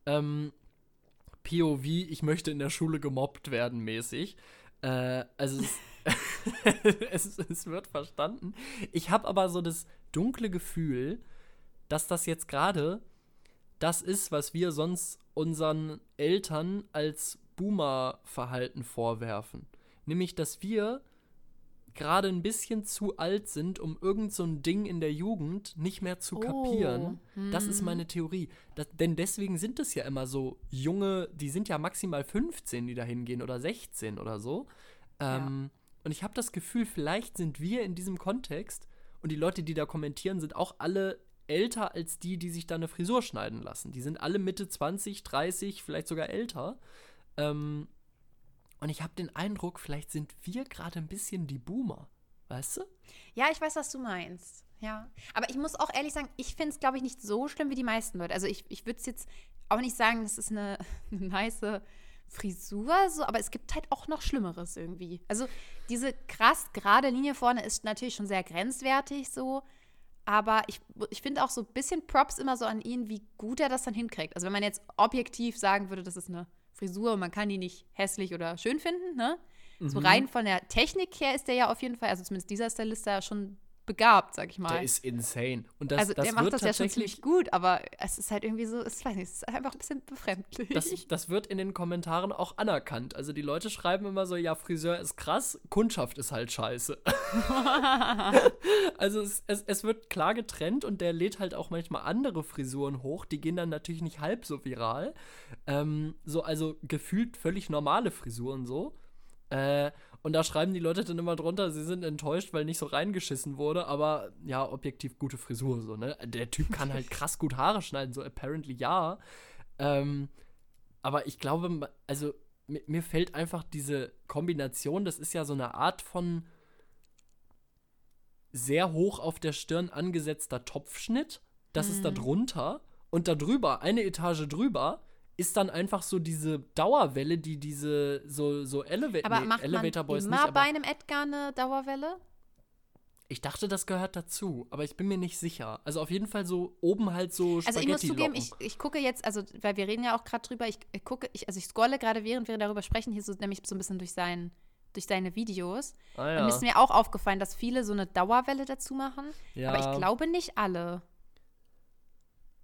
ähm, POV, ich möchte in der Schule gemobbt werden mäßig. Äh, also es, es, es wird verstanden. Ich habe aber so das, dunkle Gefühl, dass das jetzt gerade das ist, was wir sonst unseren Eltern als Boomer-Verhalten vorwerfen. Nämlich, dass wir gerade ein bisschen zu alt sind, um irgend so ein Ding in der Jugend nicht mehr zu kapieren. Oh, Das ist hm. meine Theorie. Das, denn deswegen sind es ja immer so junge, die sind ja maximal 15, die da hingehen oder 16 oder so. Ähm, Und ich habe das Gefühl, vielleicht sind wir in diesem Kontext und die Leute, die da kommentieren, sind auch alle älter als die, die sich da eine Frisur schneiden lassen. Die sind alle Mitte 20, 30, vielleicht sogar älter. Ähm, und ich habe den Eindruck, vielleicht sind wir gerade ein bisschen die Boomer. Weißt du? Ja, ich weiß, was du meinst. Ja. Aber ich muss auch ehrlich sagen, ich finde es, glaube ich, nicht so schlimm wie die meisten Leute. Also ich, ich würde es jetzt auch nicht sagen, das ist eine, eine nice Frisur, so, aber es gibt halt auch noch Schlimmeres irgendwie. Also diese krass gerade Linie vorne ist natürlich schon sehr grenzwertig so. Aber ich, ich finde auch so ein bisschen Props immer so an ihn, wie gut er das dann hinkriegt. Also wenn man jetzt objektiv sagen würde, das ist eine Frisur und man kann die nicht hässlich oder schön finden, ne? So Mhm. rein von der Technik her ist der ja auf jeden Fall, also zumindest dieser Stylist da schon begabt, sag ich mal. Der ist insane. Und das, also das der macht das ja schon ziemlich gut, aber es ist halt irgendwie so, es weiß nicht, es ist einfach ein bisschen befremdlich. Das, das wird in den Kommentaren auch anerkannt. Also die Leute schreiben immer so, ja, Friseur ist krass, Kundschaft ist halt scheiße. also es, es, es wird klar getrennt und der lädt halt auch manchmal andere Frisuren hoch. Die gehen dann natürlich nicht halb so viral. Ähm, so, also gefühlt völlig normale Frisuren so. Äh, und da schreiben die Leute dann immer drunter, sie sind enttäuscht, weil nicht so reingeschissen wurde, aber ja, objektiv gute Frisur, so, ne? Der Typ kann halt krass gut Haare schneiden, so apparently ja. Ähm, aber ich glaube, also mir, fällt einfach diese Kombination, das ist ja so eine Art von sehr hoch auf der Stirn angesetzter Topfschnitt. Das ist da Mhm. drunter. Und da drüber, eine Etage drüber, ist dann einfach so diese Dauerwelle, die diese so, so Eleva aber nee, macht Elevator man Boys immer nicht, bei einem Edgar eine Dauerwelle? ich dachte, das gehört dazu, aber ich bin mir nicht sicher. Also auf jeden Fall so oben halt so Also ich muss zugeben, ich, ich gucke jetzt, also weil wir reden ja auch gerade drüber, ich, ich gucke, ich, also ich scrolle gerade, während wir darüber sprechen, hier so nämlich so ein bisschen durch sein, durch seine Videos. ah, Und ja. mir ist mir auch aufgefallen, dass viele so eine Dauerwelle dazu machen. ja. Aber ich glaube nicht alle.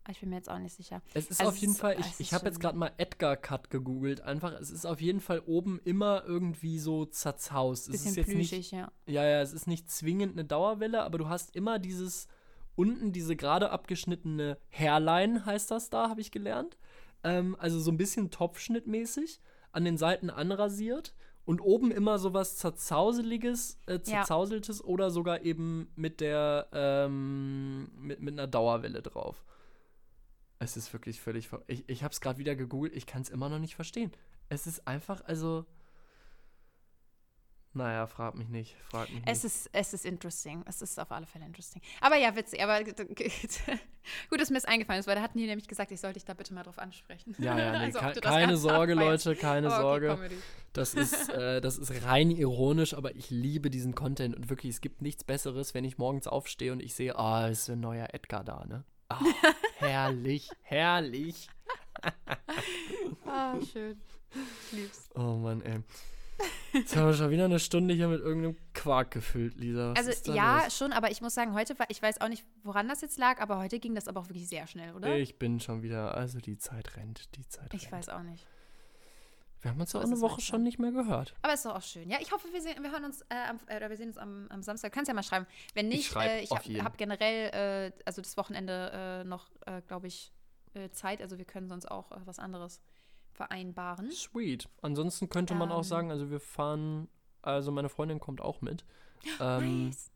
Ich bin mir jetzt auch nicht sicher. Es ist Also auf es jeden ist- Fall, es ich, ich habe jetzt gerade mal Edgar Cut gegoogelt, einfach, es ist auf jeden Fall oben immer irgendwie so zerzaust. Es Bisschen ist jetzt nicht, plüschig, ja. ja, ja, es ist nicht zwingend eine Dauerwelle, aber du hast immer dieses, unten diese gerade abgeschnittene Hairline, heißt das da, habe ich gelernt. Ähm, also so ein bisschen Topfschnittmäßig, an den Seiten anrasiert und oben immer so was zerzauseliges, äh, zerzauseltes oder sogar eben mit der, ähm, mit, mit einer Dauerwelle drauf. Es ist wirklich völlig ver Ich, ich habe es gerade wieder gegoogelt, ich kann es immer noch nicht verstehen. Es ist einfach, also. Naja, frag mich nicht. Frag mich Es nicht. ist, es ist interesting. Es ist auf alle Fälle interesting. Aber ja, witzig. Aber gut, dass mir das eingefallen ist, weil da hatten die nämlich gesagt, ich sollte dich da bitte mal drauf ansprechen. Ja, ja, nee, Also, ke keine Sorge. Leute, keine Aber okay, Sorge. Comedy. Das ist, äh, das ist rein ironisch, aber ich liebe diesen Content und wirklich, es gibt nichts Besseres, wenn ich morgens aufstehe und ich sehe, ah, ist ein neuer Edgar da, ne? Ah, herrlich, herrlich. Ah, schön. Lieb's. Oh Mann, ey. Jetzt haben wir schon wieder eine Stunde hier mit irgendeinem Quark gefüllt, Lisa. Was Also ja, los? schon, aber ich muss sagen, heute war, ich weiß auch nicht, woran das jetzt lag, aber heute ging das aber auch wirklich sehr schnell, oder? Ich bin schon wieder, also die Zeit rennt, die Zeit Ich rennt. weiß auch nicht. Wir haben uns So auch eine Woche schon nicht mehr gehört. Aber ist doch auch schön. Ja, ich hoffe, wir, sehen, wir hören uns, äh, am, äh, wir sehen uns am, am Samstag. Kannst ja mal schreiben. Wenn nicht, schreib äh, ich habe hab generell, äh, also das Wochenende äh, noch, äh, glaube ich, Zeit. Also wir können sonst auch was anderes vereinbaren. Sweet. Ansonsten könnte man auch Ähm. sagen, also wir fahren, also meine Freundin kommt auch mit. Ähm, Nice.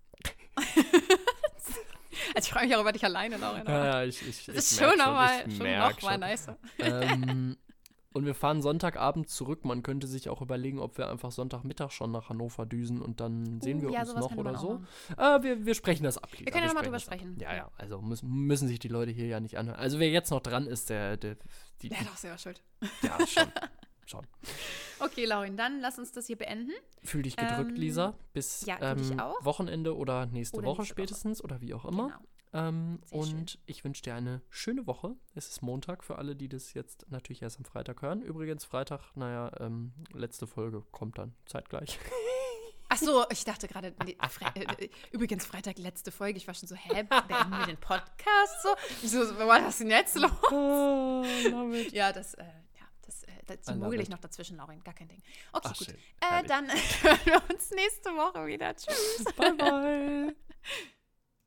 also ich freue mich auch über dich alleine, Lauren. ja, ja, ich, ich, Das ich ist schon nochmal ich nicer. ähm, und wir fahren Sonntagabend zurück. Man könnte sich auch überlegen, ob wir einfach Sonntagmittag schon nach Hannover düsen und dann sehen wir Uh, ja, uns noch oder auch so. Äh, wir, wir sprechen das ab. Lisa. können ja noch mal drüber ab. sprechen. Ja, Ja. Also müssen, müssen sich die Leute hier ja nicht anhören. Also wer jetzt noch dran ist, der, der die, Ja, doch, selber schuld. ja schon. schon. Okay, Laurin, dann lass uns das hier beenden. Fühl dich gedrückt, Ähm, Lisa. Bis ja, ähm, auch. Wochenende oder nächste Oder Woche nächste Woche. spätestens oder wie auch immer. Genau. Ähm, Sehr schön. und ich wünsche dir eine schöne Woche. Es ist Montag für alle, die das jetzt natürlich erst am Freitag hören. Übrigens, Freitag, naja, ähm, letzte Folge kommt dann zeitgleich. Ach so, ich dachte gerade, nee, Fre äh, übrigens Freitag letzte Folge, ich war schon so, hä, beenden wir den Podcast so? Ich so, was ist denn jetzt los? Oh. Ja, das, äh, ja, das, äh, love mogel ich noch dazwischen, Laurin, gar kein Ding. Okay, Ach, gut. schön. Äh, dann hören wir uns nächste Woche wieder. Tschüss. Bye, bye.